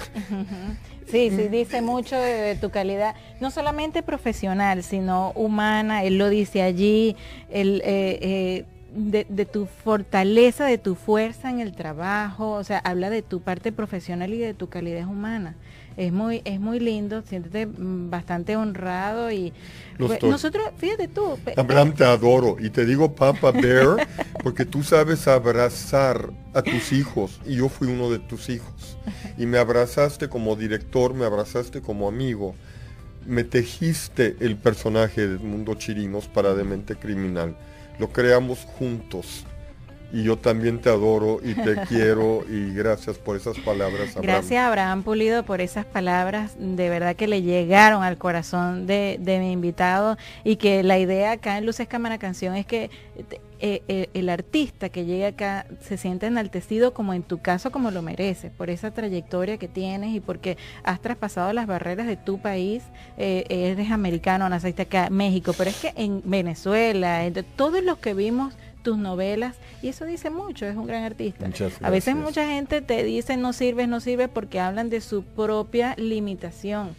A: Sí, sí, dice mucho de, tu calidad, no solamente profesional, sino humana, él lo dice allí, el, eh, eh, de, de tu fortaleza, de tu fuerza en el trabajo, o sea, habla de tu parte profesional y de tu calidad humana. Es muy, es muy lindo, siéntete mm, bastante honrado y
B: Lo
A: pues, nosotros, fíjate tú,
B: Abraham, te adoro. Y te digo Papa Bear porque tú sabes abrazar a tus hijos. Y yo fui uno de tus hijos. Y me abrazaste como director, me abrazaste como amigo. Me tejiste el personaje del mundo chirinos para Demente Criminal. Lo creamos juntos. Y yo también te adoro y te quiero. Y gracias por esas palabras, Abraham.
A: Gracias Abraham Pulido por esas palabras, de verdad que le llegaron al corazón de, de mi invitado y que la idea acá en Luces Cámara Canción es que eh, eh, el artista que llegue acá se siente enaltecido como en tu caso como lo mereces, por esa trayectoria que tienes y porque has traspasado las barreras de tu país, eh, eres americano, naciste acá, México, pero es que en Venezuela, entre todos los que vimos tus novelas y eso dice mucho, es un gran artista.
B: Muchas
A: A veces mucha gente te dice no sirves, no sirves porque hablan de su propia limitación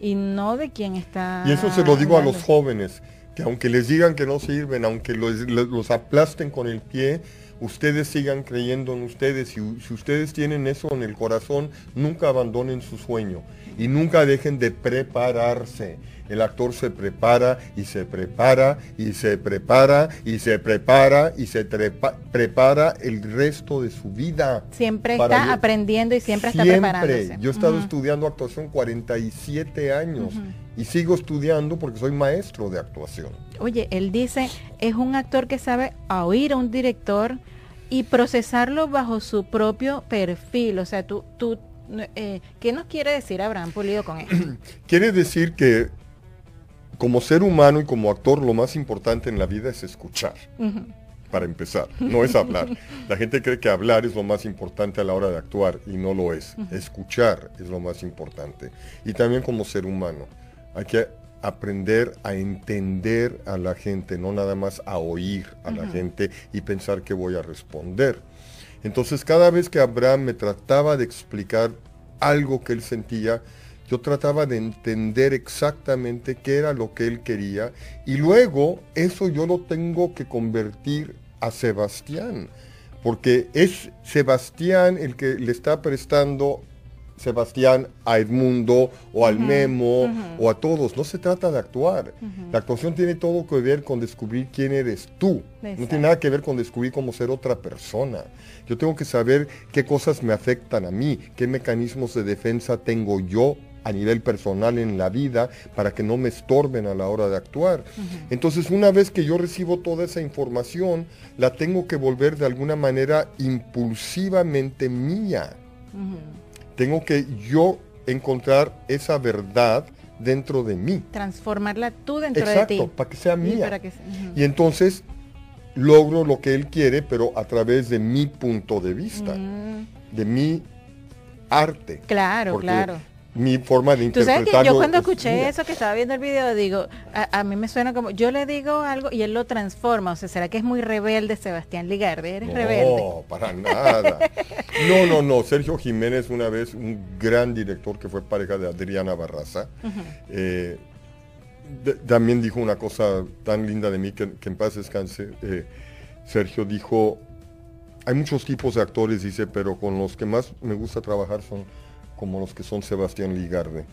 A: y no de quién está.
B: Y eso se lo digo a los jóvenes, que aunque les digan que no sirven, aunque los, aplasten con el pie, ustedes sigan creyendo en ustedes. Y si ustedes tienen eso en el corazón, nunca abandonen su sueño y nunca dejen de prepararse. El actor se prepara y se prepara y se prepara y se prepara y se trepa- prepara el resto de su vida.
A: Siempre está aprendiendo y siempre está
B: Siempre.
A: preparándose.
B: Yo he estado estudiando actuación 47 años y sigo estudiando porque soy maestro de actuación.
A: Oye, él dice, es un actor que sabe oír a un director y procesarlo bajo su propio perfil. O sea, tú, tú eh, ¿qué nos quiere decir Abraham Pulido con esto?
B: Quiere decir que como ser humano y como actor lo más importante en la vida es escuchar, para empezar, no es hablar. La gente cree que hablar es lo más importante a la hora de actuar y no lo es. Escuchar es lo más importante. Y también como ser humano. Hay que aprender a entender a la gente, no nada más a oír a la gente y pensar que voy a responder. Entonces cada vez que Abraham me trataba de explicar algo que él sentía, yo trataba de entender exactamente qué era lo que él quería y luego eso yo lo tengo que convertir a Sebastián, porque es Sebastián el que le está prestando Sebastián a Edmundo o al Memo o a todos. No se trata de actuar. La actuación tiene todo que ver con descubrir quién eres tú. No tiene nada que ver con descubrir cómo ser otra persona. Yo tengo que saber qué cosas me afectan a mí, qué mecanismos de defensa tengo yo a nivel personal en la vida para que no me estorben a la hora de actuar. Entonces, una vez que yo recibo toda esa información, la tengo que volver de alguna manera impulsivamente mía. Tengo que yo encontrar esa verdad dentro de mí.
A: Transformarla tú dentro de
B: Exacto,
A: ti.
B: para que sea
A: Y
B: mía.
A: para que.
B: Y entonces logro lo que él quiere, pero a través de mi punto de vista,
A: Mm,
B: de mi arte.
A: claro,
B: Porque
A: claro.
B: Mi forma de
A: Tú sabes que
B: interpretarlo.
A: yo cuando
B: es
A: escuché eso que estaba viendo el video, digo, a, a mí me suena como, yo le digo algo y él lo transforma. O sea, ¿será que es muy rebelde Sebastián Ligarde? ¿Eres rebelde?
B: No, para nada. No, no, no. Sergio Jiménez, una vez, un gran director que fue pareja de Adriana Barraza, eh, de- también dijo una cosa tan linda de mí que, que en paz descanse. eh, Sergio dijo, hay muchos tipos de actores, dice, pero con los que más me gusta trabajar son como los que son Sebastián Ligarde.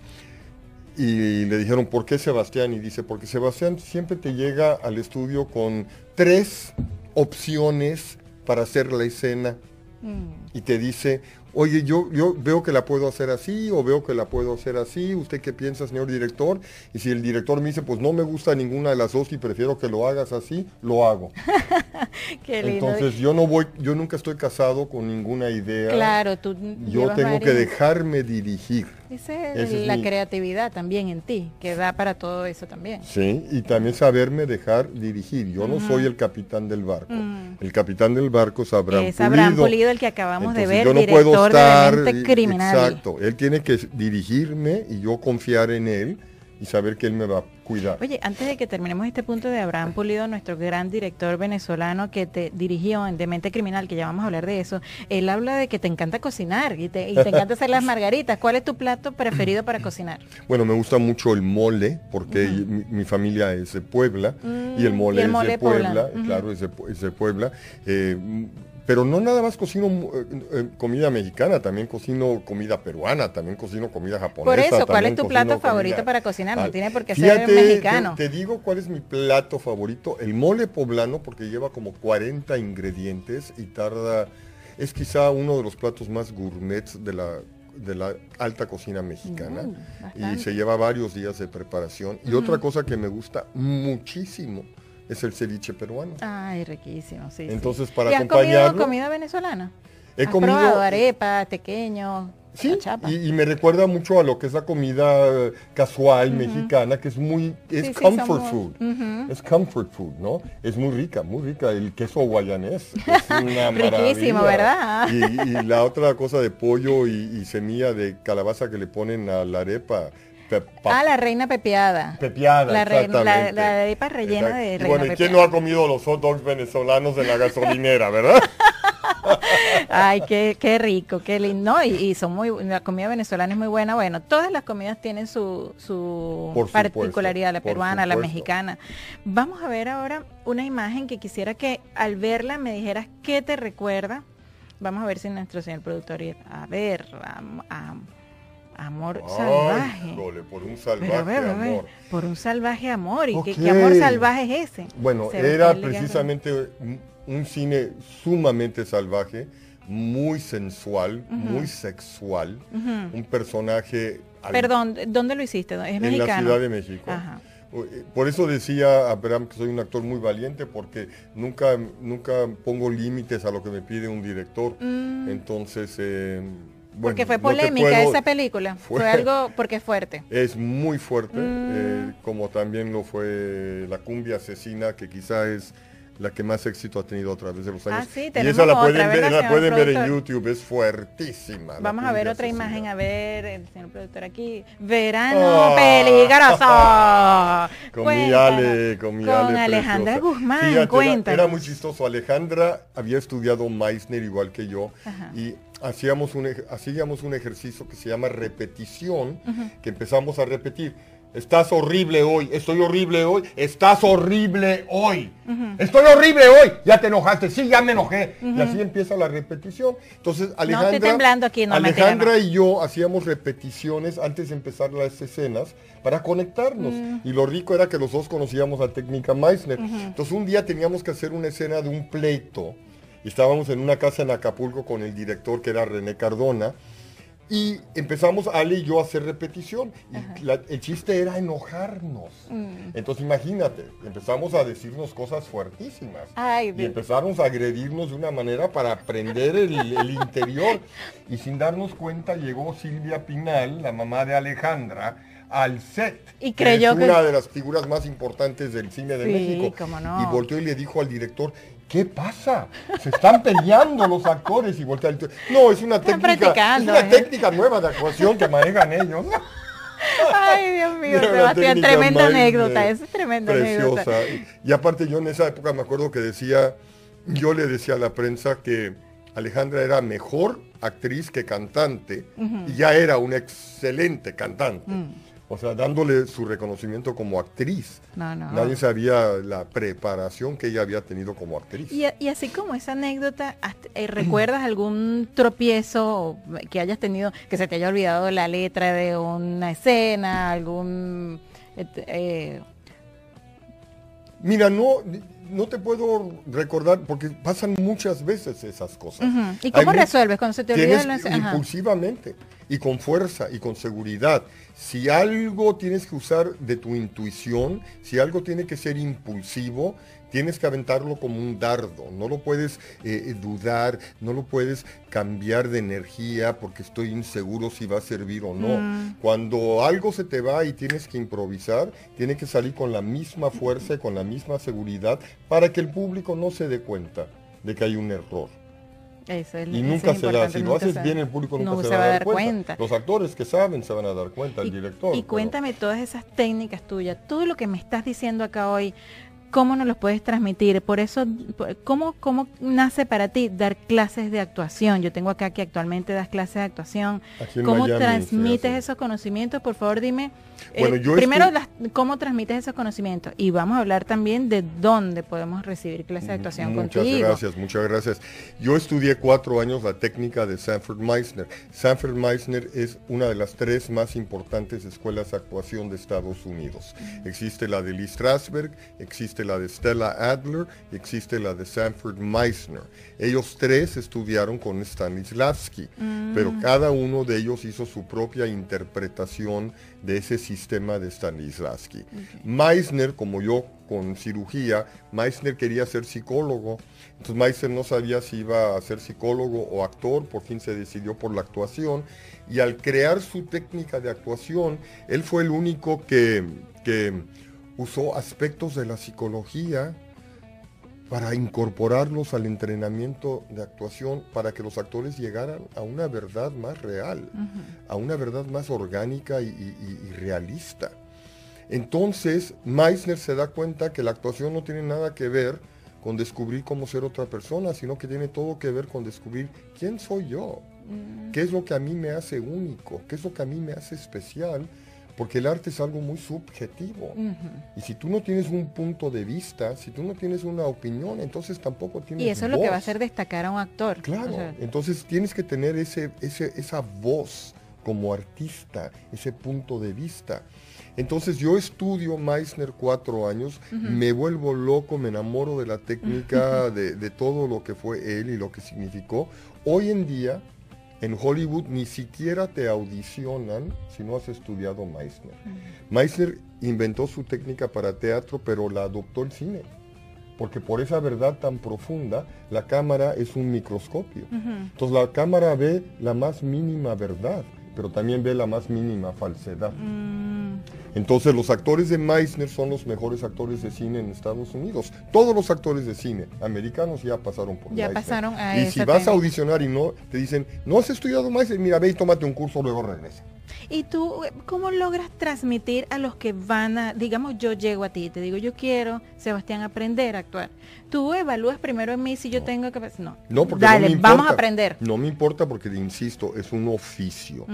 B: Y le dijeron, ¿por qué Sebastián? Y dice, porque Sebastián siempre te llega al estudio con tres opciones para hacer la escena
A: Mm.
B: y te dice, oye, yo, yo veo que la puedo hacer así o veo que la puedo hacer así, ¿usted qué piensa, señor director? Y si el director me dice, pues no me gusta ninguna de las dos y prefiero que lo hagas así, lo hago.
A: Qué lindo.
B: Entonces yo no voy, yo nunca estoy casado con ninguna idea.
A: claro, tú
B: Yo tengo que dejarme dirigir.
A: Esa es la
B: mi-
A: creatividad también en ti, que da para todo eso también.
B: Sí, y también saberme dejar dirigir. Yo no soy el capitán del barco.
A: Mm.
B: El capitán del barco es Abraham
A: es Abraham
B: Pulido.
A: Pulido el que acabamos de ver,
B: yo no
A: director
B: puedo estar
A: de Criminal.
B: Exacto, él tiene que dirigirme y yo confiar en él y saber que él me va a cuidar.
A: Oye, antes de que terminemos este punto de Abraham Pulido, nuestro gran director venezolano que te dirigió en Demente Criminal, que ya vamos a hablar de eso, él habla de que te encanta cocinar y te, y te encanta hacer las margaritas. ¿Cuál es tu plato preferido para cocinar?
B: Bueno, me gusta mucho el mole porque mi, mi familia es de Puebla y el mole,
A: y el
B: es de Puebla, claro, es de, Pu- es de Puebla. Eh, pero no nada más cocino eh, eh, comida mexicana, también cocino comida peruana, también cocino comida japonesa.
A: Por eso, ¿cuál es tu plato favorito
B: comida-
A: para cocinar? No tiene por qué
B: Fíjate,
A: ser mexicano.
B: Te, te digo cuál es mi plato favorito. El mole poblano, porque lleva como 40 ingredientes y tarda. Es quizá uno de los platos más gourmets de la, de la alta cocina mexicana.
A: Mm,
B: y se lleva varios días de preparación. Y otra cosa que me gusta muchísimo es el ceviche peruano.
A: Ay, riquísimo, sí. sí.
B: Entonces, para
A: ¿Y has comido comida venezolana?
B: He
A: ¿Has
B: comido-
A: probado arepa, tequeño,
B: Sí, y, y me recuerda mucho a lo que es la comida eh, casual mexicana, que es muy, es
A: Sí,
B: comfort food. Es comfort food, ¿no? Es muy rica, muy rica. El queso guayanés es una
A: Riquísimo,
B: maravilla.
A: ¿verdad?
B: Y, y la otra cosa de pollo y, y semilla de calabaza que le ponen a la arepa.
A: Ah, la reina pepiada.
B: Pepiada,
A: la,
B: exactamente.
A: la arepa rellena
B: Exacto.
A: de
B: Y
A: reina
B: bueno, ¿y quién no ha comido los hot dogs venezolanos en la gasolinera, verdad?
A: Ay, qué, qué rico, qué lindo. No, Y, y son muy, la comida venezolana es muy buena. Bueno, todas las comidas tienen su, su
B: supuesto,
A: particularidad, la peruana, la mexicana. Vamos a ver ahora una imagen que quisiera que al verla me dijeras qué te recuerda. Vamos a ver si nuestro señor productor, a ver, am- amor
B: Ay,
A: salvaje.
B: por un salvaje
A: a a
B: amor.
A: por un salvaje amor. ¿Y qué,
B: Ok.
A: qué amor salvaje es ese?
B: Bueno,
A: Se
B: era precisamente un, un cine sumamente salvaje, muy sensual, muy sexual, un personaje al-
A: Perdón, ¿dónde lo hiciste? ¿Es
B: en
A: mexicano?
B: la Ciudad de México.
A: Ajá.
B: Por eso decía Abraham que soy un actor muy valiente porque nunca, nunca pongo límites a lo que me pide un director.
A: Mm.
B: Entonces, eh,
A: Porque fue polémica
B: puedo-
A: esa película. Fue,
B: Fue-
A: algo porque es fuerte.
B: Es muy fuerte,
A: Mm.
B: eh, como también lo fue La cumbia asesina, que quizá es la que más éxito ha tenido a través de los años.
A: Ah, sí,
B: y esa la pueden ver,
A: ¿verdad,
B: la pueden ver en? YouTube, es fuertísima.
A: Vamos a ver otra
B: asesina.
A: imagen, a ver, el señor productor aquí. Verano
B: Ah.
A: peligroso.
B: Con mi. Ale, con mi
A: Con
B: Ale
A: Alejandra
B: preciosa.
A: Guzmán,
B: Fíjate, era-
A: cuéntanos.
B: Era, muy chistoso. Alejandra había estudiado Meissner igual que yo
A: Ajá.
B: y hacíamos un, hacíamos un ejercicio que se llama repetición, que empezamos a repetir. Estás horrible hoy, estoy horrible hoy, estás horrible hoy. Estoy horrible hoy, ya te enojaste, sí, ya me enojé. Y así empieza la repetición. Entonces, Alejandra,
A: temblando aquí, no me
B: Alejandra
A: quemo.
B: y yo hacíamos repeticiones antes de empezar las escenas para conectarnos. Y lo rico era que los dos conocíamos la técnica Meissner. Entonces un día teníamos que hacer una escena de un pleito. Y estábamos en una casa en Acapulco con el director que era René Cardona. Y empezamos Ale y yo a hacer repetición. Y la- el chiste era enojarnos.
A: Mm.
B: Entonces imagínate, empezamos a decirnos cosas fuertísimas.
A: Ay,
B: Y empezamos a agredirnos de una manera para aprender el, el interior. Y sin darnos cuenta llegó Silvia Pinal, la mamá de Alejandra, al set.
A: Y creyó
B: es
A: que-
B: una de las figuras más importantes del cine de
A: Sí,
B: México.
A: cómo no.
B: Y volteó y le dijo al director, ¿qué pasa? Se están peleando los actores. Y voltea al No, es una técnica, es una
A: ¿eh?
B: técnica nueva de actuación que manejan ellos.
A: Ay, Dios mío, Sebastián, tremenda anécdota,
B: eh,
A: es tremenda
B: preciosa.
A: anécdota.
B: Y, y aparte yo en esa época me acuerdo que decía, yo le decía a la prensa que Alejandra era mejor actriz que cantante y ya era una excelente cantante.
A: Mm.
B: O sea, dándole su reconocimiento como actriz.
A: No, no.
B: Nadie sabía la preparación que ella había tenido como actriz.
A: Y, y así como esa anécdota, eh, ¿recuerdas algún tropiezo que hayas tenido, que se te haya olvidado la letra de una escena, algún... eh,
B: Mira, no, no te puedo recordar porque pasan muchas veces esas cosas.
A: ¿Y cómo resuelves cuando se te olvida
B: Tienes
A: la
B: impulsivamente y con fuerza y con seguridad. Si algo tienes que usar de tu intuición, si algo tiene que ser impulsivo, tienes que aventarlo como un dardo. No lo puedes eh, dudar, no lo puedes cambiar de energía porque estoy inseguro si va a servir o no.
K: Mm.
B: Cuando algo se te va y tienes que improvisar, tiene que salir con la misma fuerza y con la misma seguridad para que el público no se dé cuenta de que hay un error.
A: Eso
B: Y nunca se da. Si lo haces bien, el público nunca
A: no
B: se, va a dar cuenta.
A: cuenta.
B: Los actores que saben se van a dar cuenta, el director.
A: Y
B: pero-
A: cuéntame todas esas técnicas tuyas, todo lo que me estás diciendo acá hoy, ¿cómo nos los puedes transmitir? Por eso, ¿cómo, ¿cómo nace para ti dar clases de actuación? Yo tengo acá que actualmente das clases de actuación. ¿Cómo
B: Miami
A: transmites esos conocimientos? Por favor, dime. eh,
B: Bueno, yo
A: primero, las- ¿cómo transmites esos conocimientos? Y vamos a hablar también de dónde podemos recibir clases de actuación
B: Muchas
A: contigo.
B: gracias, muchas gracias. Yo estudié cuatro años la técnica de Sanford Meisner. Sanford Meisner es una de las tres más importantes escuelas de actuación de Estados Unidos. Existe la de Lee Strasberg, existe la de Stella Adler y existe la de Sanford Meisner. Ellos tres estudiaron con Stanislavski,
K: Mm.
B: pero cada uno de ellos hizo su propia interpretación de ese sistema de Stanislavski. Meissner, como yo con cirugía, Meissner quería ser psicólogo. Entonces Meissner no sabía si iba a ser psicólogo o actor, por fin se decidió por la actuación. Y al crear su técnica de actuación, él fue el único que, que usó aspectos de la psicología para incorporarlos al entrenamiento de actuación, para que los actores llegaran a una verdad más real a una verdad más orgánica y, y- y- y realista. Entonces, Meissner se da cuenta que la actuación no tiene nada que ver con descubrir cómo ser otra persona, sino que tiene todo que ver con descubrir quién soy yo, qué es lo que a mí me hace único, qué es lo que a mí me hace especial, porque el arte es algo muy subjetivo. Y si tú no tienes un punto de vista, si tú no tienes una opinión, entonces tampoco tienes
A: Y eso es lo que va a hacer destacar a un actor.
B: Claro,
A: O sea,
B: entonces tienes que tener ese, ese- esa voz como artista, ese punto de vista. Entonces yo estudio Meissner cuatro años, me vuelvo loco, me enamoro de la técnica, de, de todo lo que fue él y lo que significó. Hoy en día, en Hollywood ni siquiera te audicionan si no has estudiado Meissner. Meissner inventó su técnica para teatro, pero la adoptó el cine. Porque por esa verdad tan profunda, la cámara es un microscopio. Entonces la cámara ve la más mínima verdad, pero también ve la más mínima falsedad.
A: Mm,
B: Entonces los actores de Meissner son los mejores actores de cine en Estados Unidos. Todos los actores de cine americanos ya pasaron por
A: Ya
B: Meissner.
A: pasaron a
B: Y si vas a audicionar y no, te dicen, no has estudiado Meissner, mira, ve y tómate un curso, luego regresa.
A: ¿Y tú eh, cómo logras transmitir a los que van a, digamos, yo llego a ti y te digo, yo quiero, Sebastián, aprender a actuar? Tú evalúas primero en mí si yo tengo que... No,
B: No, porque
A: Dale,
B: no me importa.
A: vamos a aprender.
B: No me importa porque, insisto, es un oficio.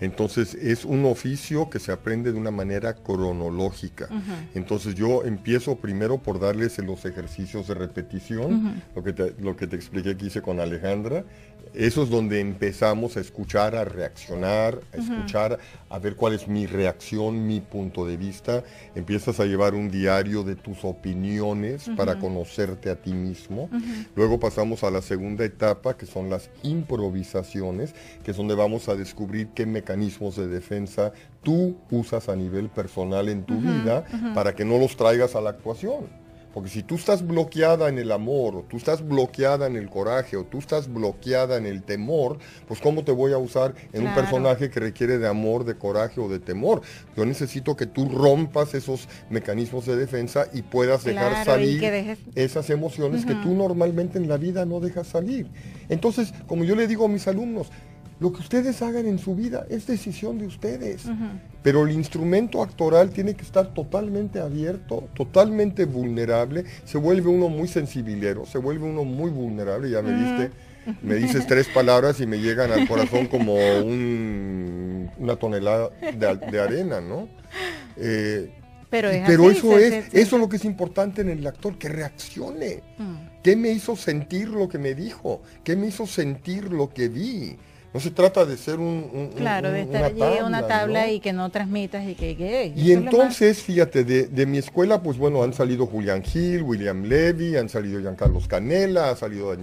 B: Entonces, es un oficio que se aprende de una manera cronológica. Entonces, yo empiezo primero por darles los ejercicios de repetición, lo, que te, lo que te expliqué que hice con Alejandra. Eso es donde empezamos a escuchar, a reaccionar, a escuchar, a ver cuál es mi reacción, mi punto de vista. Empiezas a llevar un diario de tus opiniones para conocerte a ti mismo. Luego pasamos a la segunda etapa, que son las improvisaciones, que es donde vamos a descubrir qué mecanismos de defensa tú usas a nivel personal en tu vida para que no los traigas a la actuación. Porque si tú estás bloqueada en el amor, o tú estás bloqueada en el coraje, o tú estás bloqueada en el temor, pues ¿cómo te voy a usar en un personaje que requiere de amor, de coraje o de temor? Yo necesito que tú rompas esos mecanismos de defensa y puedas dejar
A: Claro,
B: salir
A: dejes-
B: esas emociones que tú normalmente en la vida no dejas salir. Entonces, como yo le digo a mis alumnos, lo que ustedes hagan en su vida es decisión de ustedes. Pero el instrumento actoral tiene que estar totalmente abierto, totalmente vulnerable. Se vuelve uno muy sensibilero, se vuelve uno muy vulnerable. Ya me
K: Ujú.
B: diste, me dices tres palabras y me llegan al corazón como un- una tonelada de, arena, ¿no? Eh,
A: Pero es
B: pero
A: así,
B: eso es, eso es lo que es importante en el actor, que reaccione.
A: Mm.
B: ¿Qué me hizo sentir lo que me dijo? ¿Qué me hizo sentir lo que vi? No se trata de ser un, un-
A: Claro,
B: un-
A: de
B: una
A: estar allí en una tabla
B: ¿no?
A: y que no transmitas y que... que-
B: Y
A: más-
B: entonces, fíjate, de, de mi escuela, pues bueno, han salido Julián Gil, William Levy, han salido Giancarlos Canela, ha salido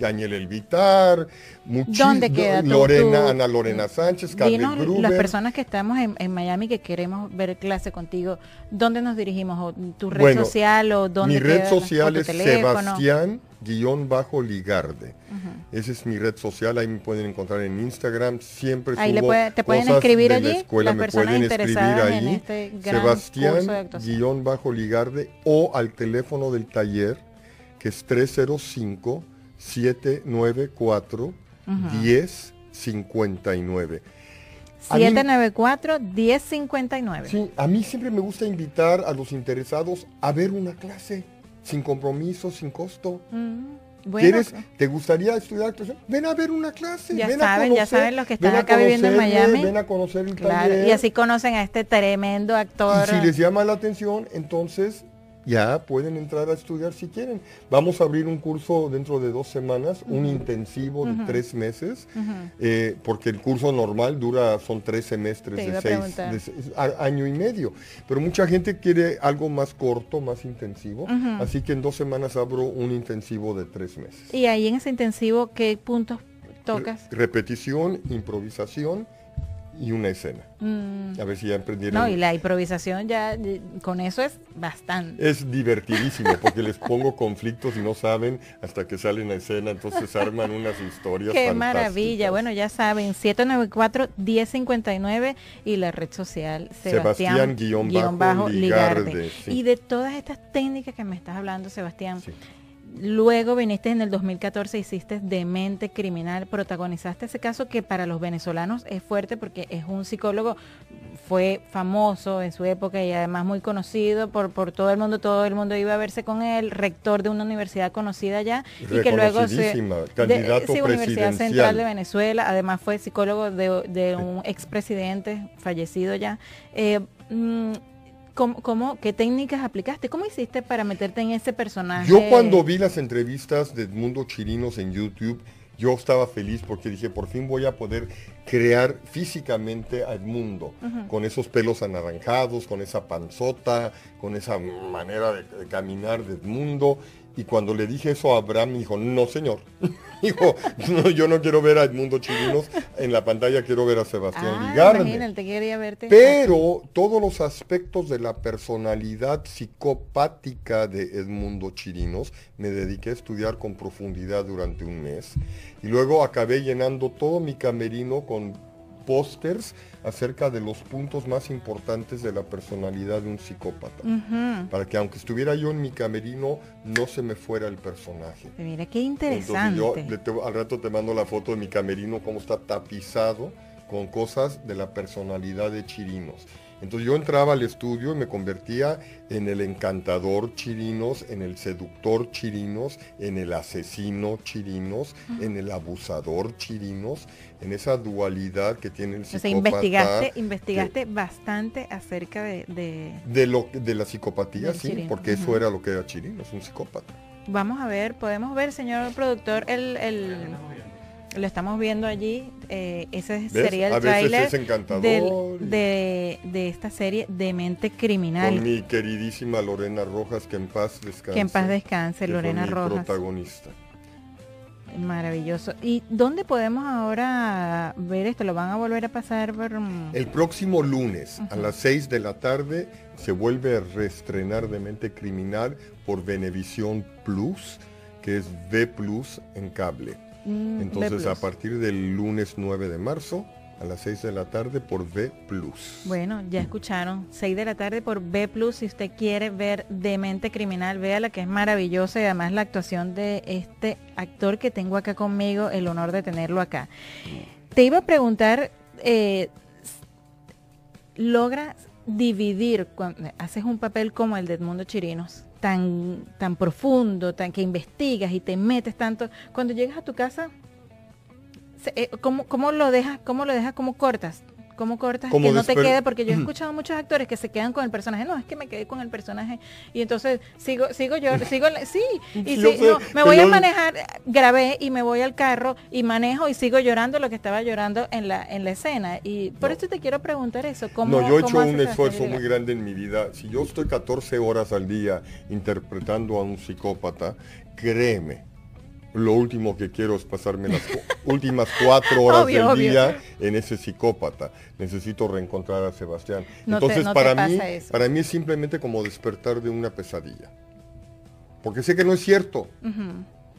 B: Daniel, Elvitar,
A: ¿Dónde queda
B: Lorena, Ana Lorena Sánchez, Carmen Gruber.
A: las personas que estamos en, en Miami que queremos ver clase contigo, ¿dónde nos dirigimos? ¿O tu red
B: Bueno,
A: social o dónde
B: Mi red
A: queda?
B: social
A: ¿O tu
B: es
A: teléfono?
B: Sebastián guion bajo Ligarde.
A: Ujú.
B: Esa es mi red social, ahí me pueden encontrar en Instagram, siempre
A: Ahí le
B: subo
A: puede- te pueden
B: cosas
A: escribir
B: de la
A: allí,
B: escuela,
A: las
B: me pueden escribir ahí,
A: este
B: Sebastián guion bajo Ligarde o al teléfono del taller que es 305 794
A: Ujú.
B: 1059. A mí-
A: 794-1059.
B: Sí, a mí siempre me gusta invitar a los interesados a ver una clase, sin compromiso, sin costo.
A: Mm, bueno,
B: ¿Quieres, ¿Te gustaría estudiar actuación? Ven a ver una clase.
A: ya
B: ven a
A: saben, ya
B: conocer,
A: saben los que están
B: a
A: acá viviendo en Miami.
B: Ven a conocer el
A: Claro,
B: taller.
A: y así conocen a este tremendo actor.
B: Y si les llama la atención, entonces ya pueden entrar a estudiar si quieren. Vamos a abrir un curso dentro de dos semanas, un intensivo de tres meses, eh, porque el curso normal dura, son tres semestres
A: Te
B: de seis,
A: preguntar.
B: de seis- a- año y medio. Pero mucha gente quiere algo más corto, más intensivo, así que en dos semanas abro un intensivo de tres meses.
A: Y ahí en ese intensivo, ¿qué puntos tocas?
B: Repetición, improvisación y una escena.
A: Mm.
B: A ver si ya emprendieron.
A: No, y la improvisación ya, con eso es bastante.
B: Es divertidísimo porque les pongo conflictos y no saben hasta que salen a escena, entonces arman unas historias.
A: Qué
B: fantásticas.
A: maravilla. Bueno, ya saben, 794-1059 y la red social
B: Sebastián
A: Sebastián, guion
B: bajo Ligarde,
A: Ligarde.
B: sí.
A: Y de todas estas técnicas que me estás hablando, Sebastián, luego viniste en el 2014, hiciste Demente Criminal, protagonizaste ese caso que para los venezolanos es fuerte porque es un psicólogo, fue famoso en su época y además muy conocido por, por todo el mundo, todo el mundo iba a verse con él, rector de una universidad conocida allá y que luego se...
B: Reconocidísima,
A: de-
B: candidato
A: sí, Universidad. Central de Venezuela, además fue psicólogo de, de un expresidente fallecido ya. Eh, mm, ¿cómo, cómo- qué técnicas aplicaste? ¿Cómo hiciste para meterte en ese personaje?
B: Yo cuando vi las entrevistas de Edmundo Chirinos en YouTube, yo estaba feliz porque dije, por fin voy a poder crear físicamente a Edmundo, con esos pelos anaranjados, con esa panzota, con esa manera de, de caminar de Edmundo. Y cuando le dije eso a Abraham, me dijo, no señor. Dijo, "No, yo no quiero ver a Edmundo Chirinos en la pantalla, quiero ver a Sebastián
A: Ah,
B: Ligarde.
A: imagínate, quería verte.
B: Pero todos los aspectos de la personalidad psicopática de Edmundo Chirinos me dediqué a estudiar con profundidad durante un mes. Y luego acabé llenando todo mi camerino con pósters acerca de los puntos más importantes de la personalidad de un psicópata. Para que aunque estuviera yo en mi camerino, no se me fuera el personaje.
A: Mira qué
B: Entonces
A: interesante.
B: yo le te- al rato te mando la foto de mi camerino, cómo está tapizado con cosas de la personalidad de Chirinos. Entonces yo entraba al estudio y me convertía en el encantador Chirinos, en el seductor Chirinos, en el asesino Chirinos, en el abusador Chirinos, en esa dualidad que tiene el
A: o sea,
B: psicópata.
A: investigaste,
B: que-
A: investigaste bastante acerca de, de-
B: de, lo, de la psicopatía, sí,
A: Chirino,
B: porque eso era lo que era Chirinos, un psicópata.
A: Vamos a ver, podemos ver, señor productor, el, el lo estamos viendo allí. eh, ese
B: ¿Ves?
A: sería el tráiler de, de esta serie Demente Criminal.
B: Con mi queridísima Lorena Rojas, que en paz descanse.
A: Que en paz descanse, Lorena Rojas.
B: protagonista.
A: Maravilloso. ¿Y dónde podemos ahora ver esto? ¿Lo van a volver a pasar por...? mm,
B: El próximo lunes a las 6 de la tarde se vuelve a reestrenar Demente Criminal por Venevisión Plus, que es V Plus en cable.
A: Mm,
B: Entonces
A: B+.
B: a partir del lunes 9 de marzo a las 6 de la tarde por V Plus.
A: Bueno, ya escucharon, 6 de la tarde por B Plus, si usted quiere ver Demente Criminal, véala que es maravillosa y además la actuación de este actor que tengo acá conmigo, el honor de tenerlo acá. Te iba a preguntar, eh, ¿logras dividir cuando haces un papel como el de Edmundo Chirinos? Tan, tan profundo, tan que investigas y te metes tanto. Cuando llegas a tu casa, eh, ¿cómo, cómo lo dejas? ¿Cómo lo dejas? ¿Cómo cortas? ¿Cómo cortas?
B: Como
A: que no te quede, porque yo he escuchado muchos actores que se quedan con el personaje. No, es que me quedé con el personaje y entonces sigo, sigo yo, sigo, sí, y sí, no, me voy a manejar, grabé y me voy al carro y manejo y sigo llorando lo que estaba llorando en la, en la escena. Y por eso te quiero preguntar eso. ¿cómo,
B: No, yo he
A: cómo
B: hecho un esfuerzo muy grande en mi vida. Si yo estoy 14 horas al día interpretando a un psicópata, créeme, lo último que quiero es pasarme las últimas cuatro horas
A: Obvio,
B: del
A: obvio.
B: día en ese psicópata. Necesito reencontrar a Sebastián.
A: No te-
B: Entonces,
A: no
B: para mí,
A: eso.
B: para mí es simplemente como despertar de una pesadilla. Porque sé que no es cierto.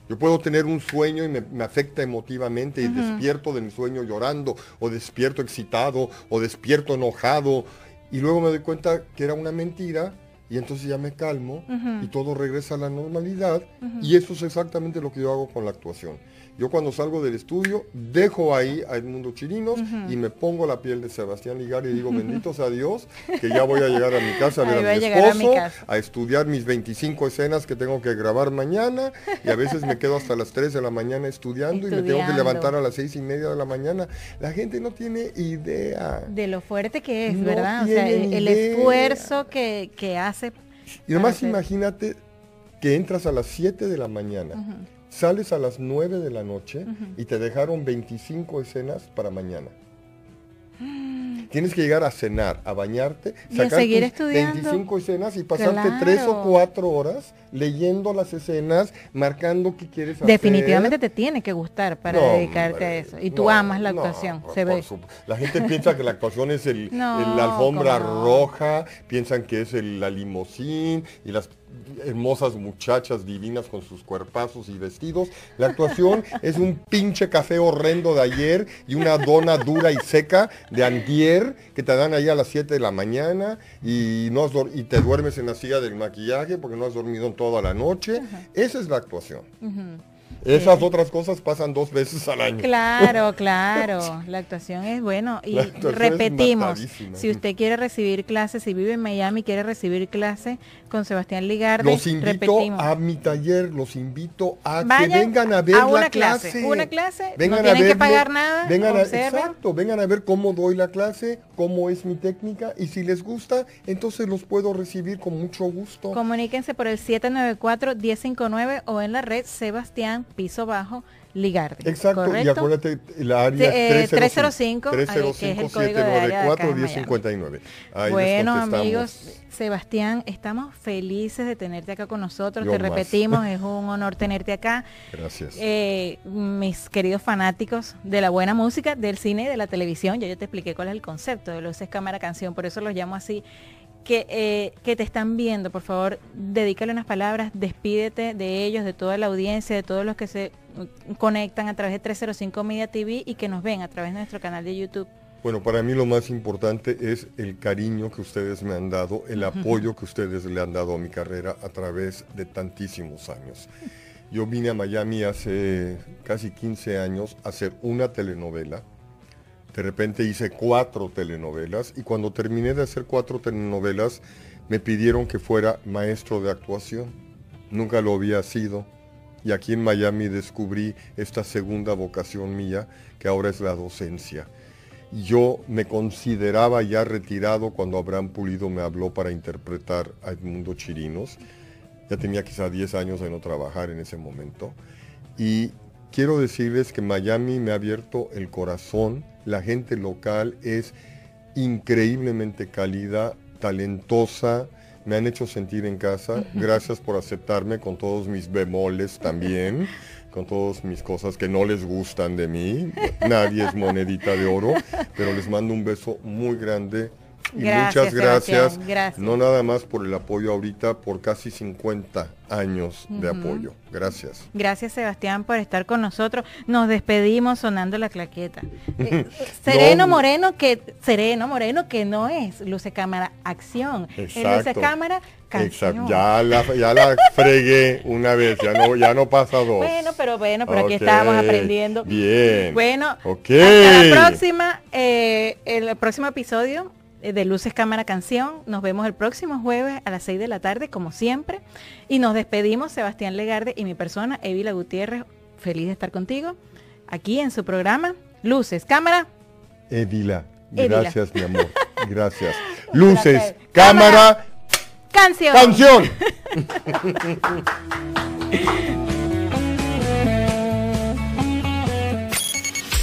B: Yo puedo tener un sueño y me, me afecta emotivamente y despierto de mi sueño llorando, o despierto excitado, o despierto enojado, y luego me doy cuenta que era una mentira, y entonces ya me calmo y todo regresa a la normalidad, y eso es exactamente lo que yo hago con la actuación. Yo cuando salgo del estudio dejo ahí a Edmundo Chirinos y me pongo la piel de Sebastián Ligar y digo, bendito sea Dios, que ya voy a llegar a mi casa a ver a
A: a
B: mi
A: llegar a mi
B: esposo, a estudiar mis 25 escenas que tengo que grabar mañana y a veces me quedo hasta las 3 de la mañana estudiando, y me tengo que levantar a las 6 y media de la mañana. La gente no tiene idea.
A: De lo fuerte que es,
B: No
A: ¿verdad? O sea, el, esfuerzo que, que hace.
B: Y nomás
A: hacer-
B: imagínate que entras a las 7 de la mañana, sales a las 9 de la noche y te dejaron 25 escenas para mañana. Tienes que llegar a cenar, a bañarte,
A: Y a seguir
B: tus
A: estudiando.
B: 25 escenas y pasarte 3 o
A: Claro.
B: 4 horas leyendo las escenas, marcando qué quieres hacer.
A: Definitivamente te tiene que gustar para
B: No,
A: dedicarte a eso. Y tú
B: no,
A: amas la actuación, se ve.
B: supu- La gente piensa que la actuación es el, la alfombra roja, piensan que es el- la limosín y las hermosas muchachas divinas con sus cuerpazos y vestidos. La actuación es un pinche café horrendo de ayer y una dona dura y seca de antier que te dan ahí a las 7 de la mañana y, no has y te duermes en la silla del maquillaje porque no has dormido en toda la noche. Esa es la actuación. Esas otras cosas pasan dos veces al año.
A: Claro, claro. La actuación es bueno. Y repetimos, si usted quiere recibir clases, si vive en Miami, quiere recibir clases con Sebastián Ligarde,
B: Los invito
A: repetimos.
B: a mi taller, los invito a
A: Vayan
B: que vengan a ver
A: a una
B: la
A: clase,
B: clase.
A: una clase, no
B: a
A: tienen que pagar nada,
B: Vengan a, exacto, vengan a ver cómo doy la clase, cómo es mi técnica y si les gusta, entonces los puedo recibir con mucho gusto.
A: Comuníquense por el 794-1059 o en la red Sebastián Piso Bajo Ligarde.
B: Exacto, y acuérdate, la área
A: eh,
B: 305,
A: 305, que es el código de área de acá de
B: 305 1059 Ahí les
A: bueno,
B: contestamos.
A: amigos, Sebastián, estamos felices de tenerte acá con nosotros.
B: Yo
A: Te
B: más.
A: repetimos, es un honor tenerte acá.
B: Gracias.
A: Eh, mis queridos fanáticos de la buena música, del cine y de la televisión, ya yo te expliqué cuál es el concepto de Luces Cámara Canción, por eso los llamo así. Que, eh, que te están viendo, por favor, dedícale unas palabras, despídete de ellos, de toda la audiencia, de todos los que se uh, conectan a través de 305 Media TV y que nos ven a través de nuestro canal de YouTube.
B: Bueno, para mí lo más importante es el cariño que ustedes me han dado, el apoyo que ustedes le han dado a mi carrera a través de tantísimos años. Yo vine a Miami hace casi 15 años a hacer una telenovela. De repente hice cuatro telenovelas y cuando terminé de hacer cuatro telenovelas me pidieron que fuera maestro de actuación. Nunca lo había sido. Y aquí en Miami descubrí esta segunda vocación mía, que ahora es la docencia. Yo me consideraba ya retirado cuando Abraham Pulido me habló para interpretar a Edmundo Chirinos. Ya tenía quizá 10 años de no trabajar en ese momento. Y quiero decirles que Miami me ha abierto el corazón. La gente local es increíblemente cálida, talentosa, me han hecho sentir en casa. Gracias por aceptarme con todos mis bemoles también, con todas mis cosas que no les gustan de mí. Nadie es monedita de oro, pero les mando un beso muy grande. Y
A: Gracias,
B: muchas gracias, no nada más por el apoyo ahorita, por casi 50 años de apoyo. Gracias.
A: Gracias Sebastián por estar con nosotros. Nos despedimos sonando la claqueta. Eh, sereno
B: No.
A: Moreno que sereno Moreno que no es luce cámara acción. Es luce
B: Exacto.
A: cámara canción.
B: Exacto. Ya la, ya la fregué una vez, ya no, ya no pasa dos.
A: Bueno, pero bueno, pero aquí estábamos aprendiendo.
B: Bien.
A: Bueno, hasta la próxima, eh, el próximo episodio de Luces Cámara Canción. Nos vemos el próximo jueves a las 6 de la tarde, como siempre. Y nos despedimos, Sebastián Legarde y mi persona, Evila Gutiérrez. Feliz de estar contigo aquí en su programa Luces Cámara.
B: Evila,
A: Evila.
B: gracias mi amor, gracias. Luces,
A: placer.
B: cámara,
A: Canción.
B: canción.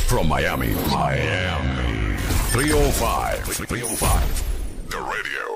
K: From Miami, Miami. 305, 305. The radio.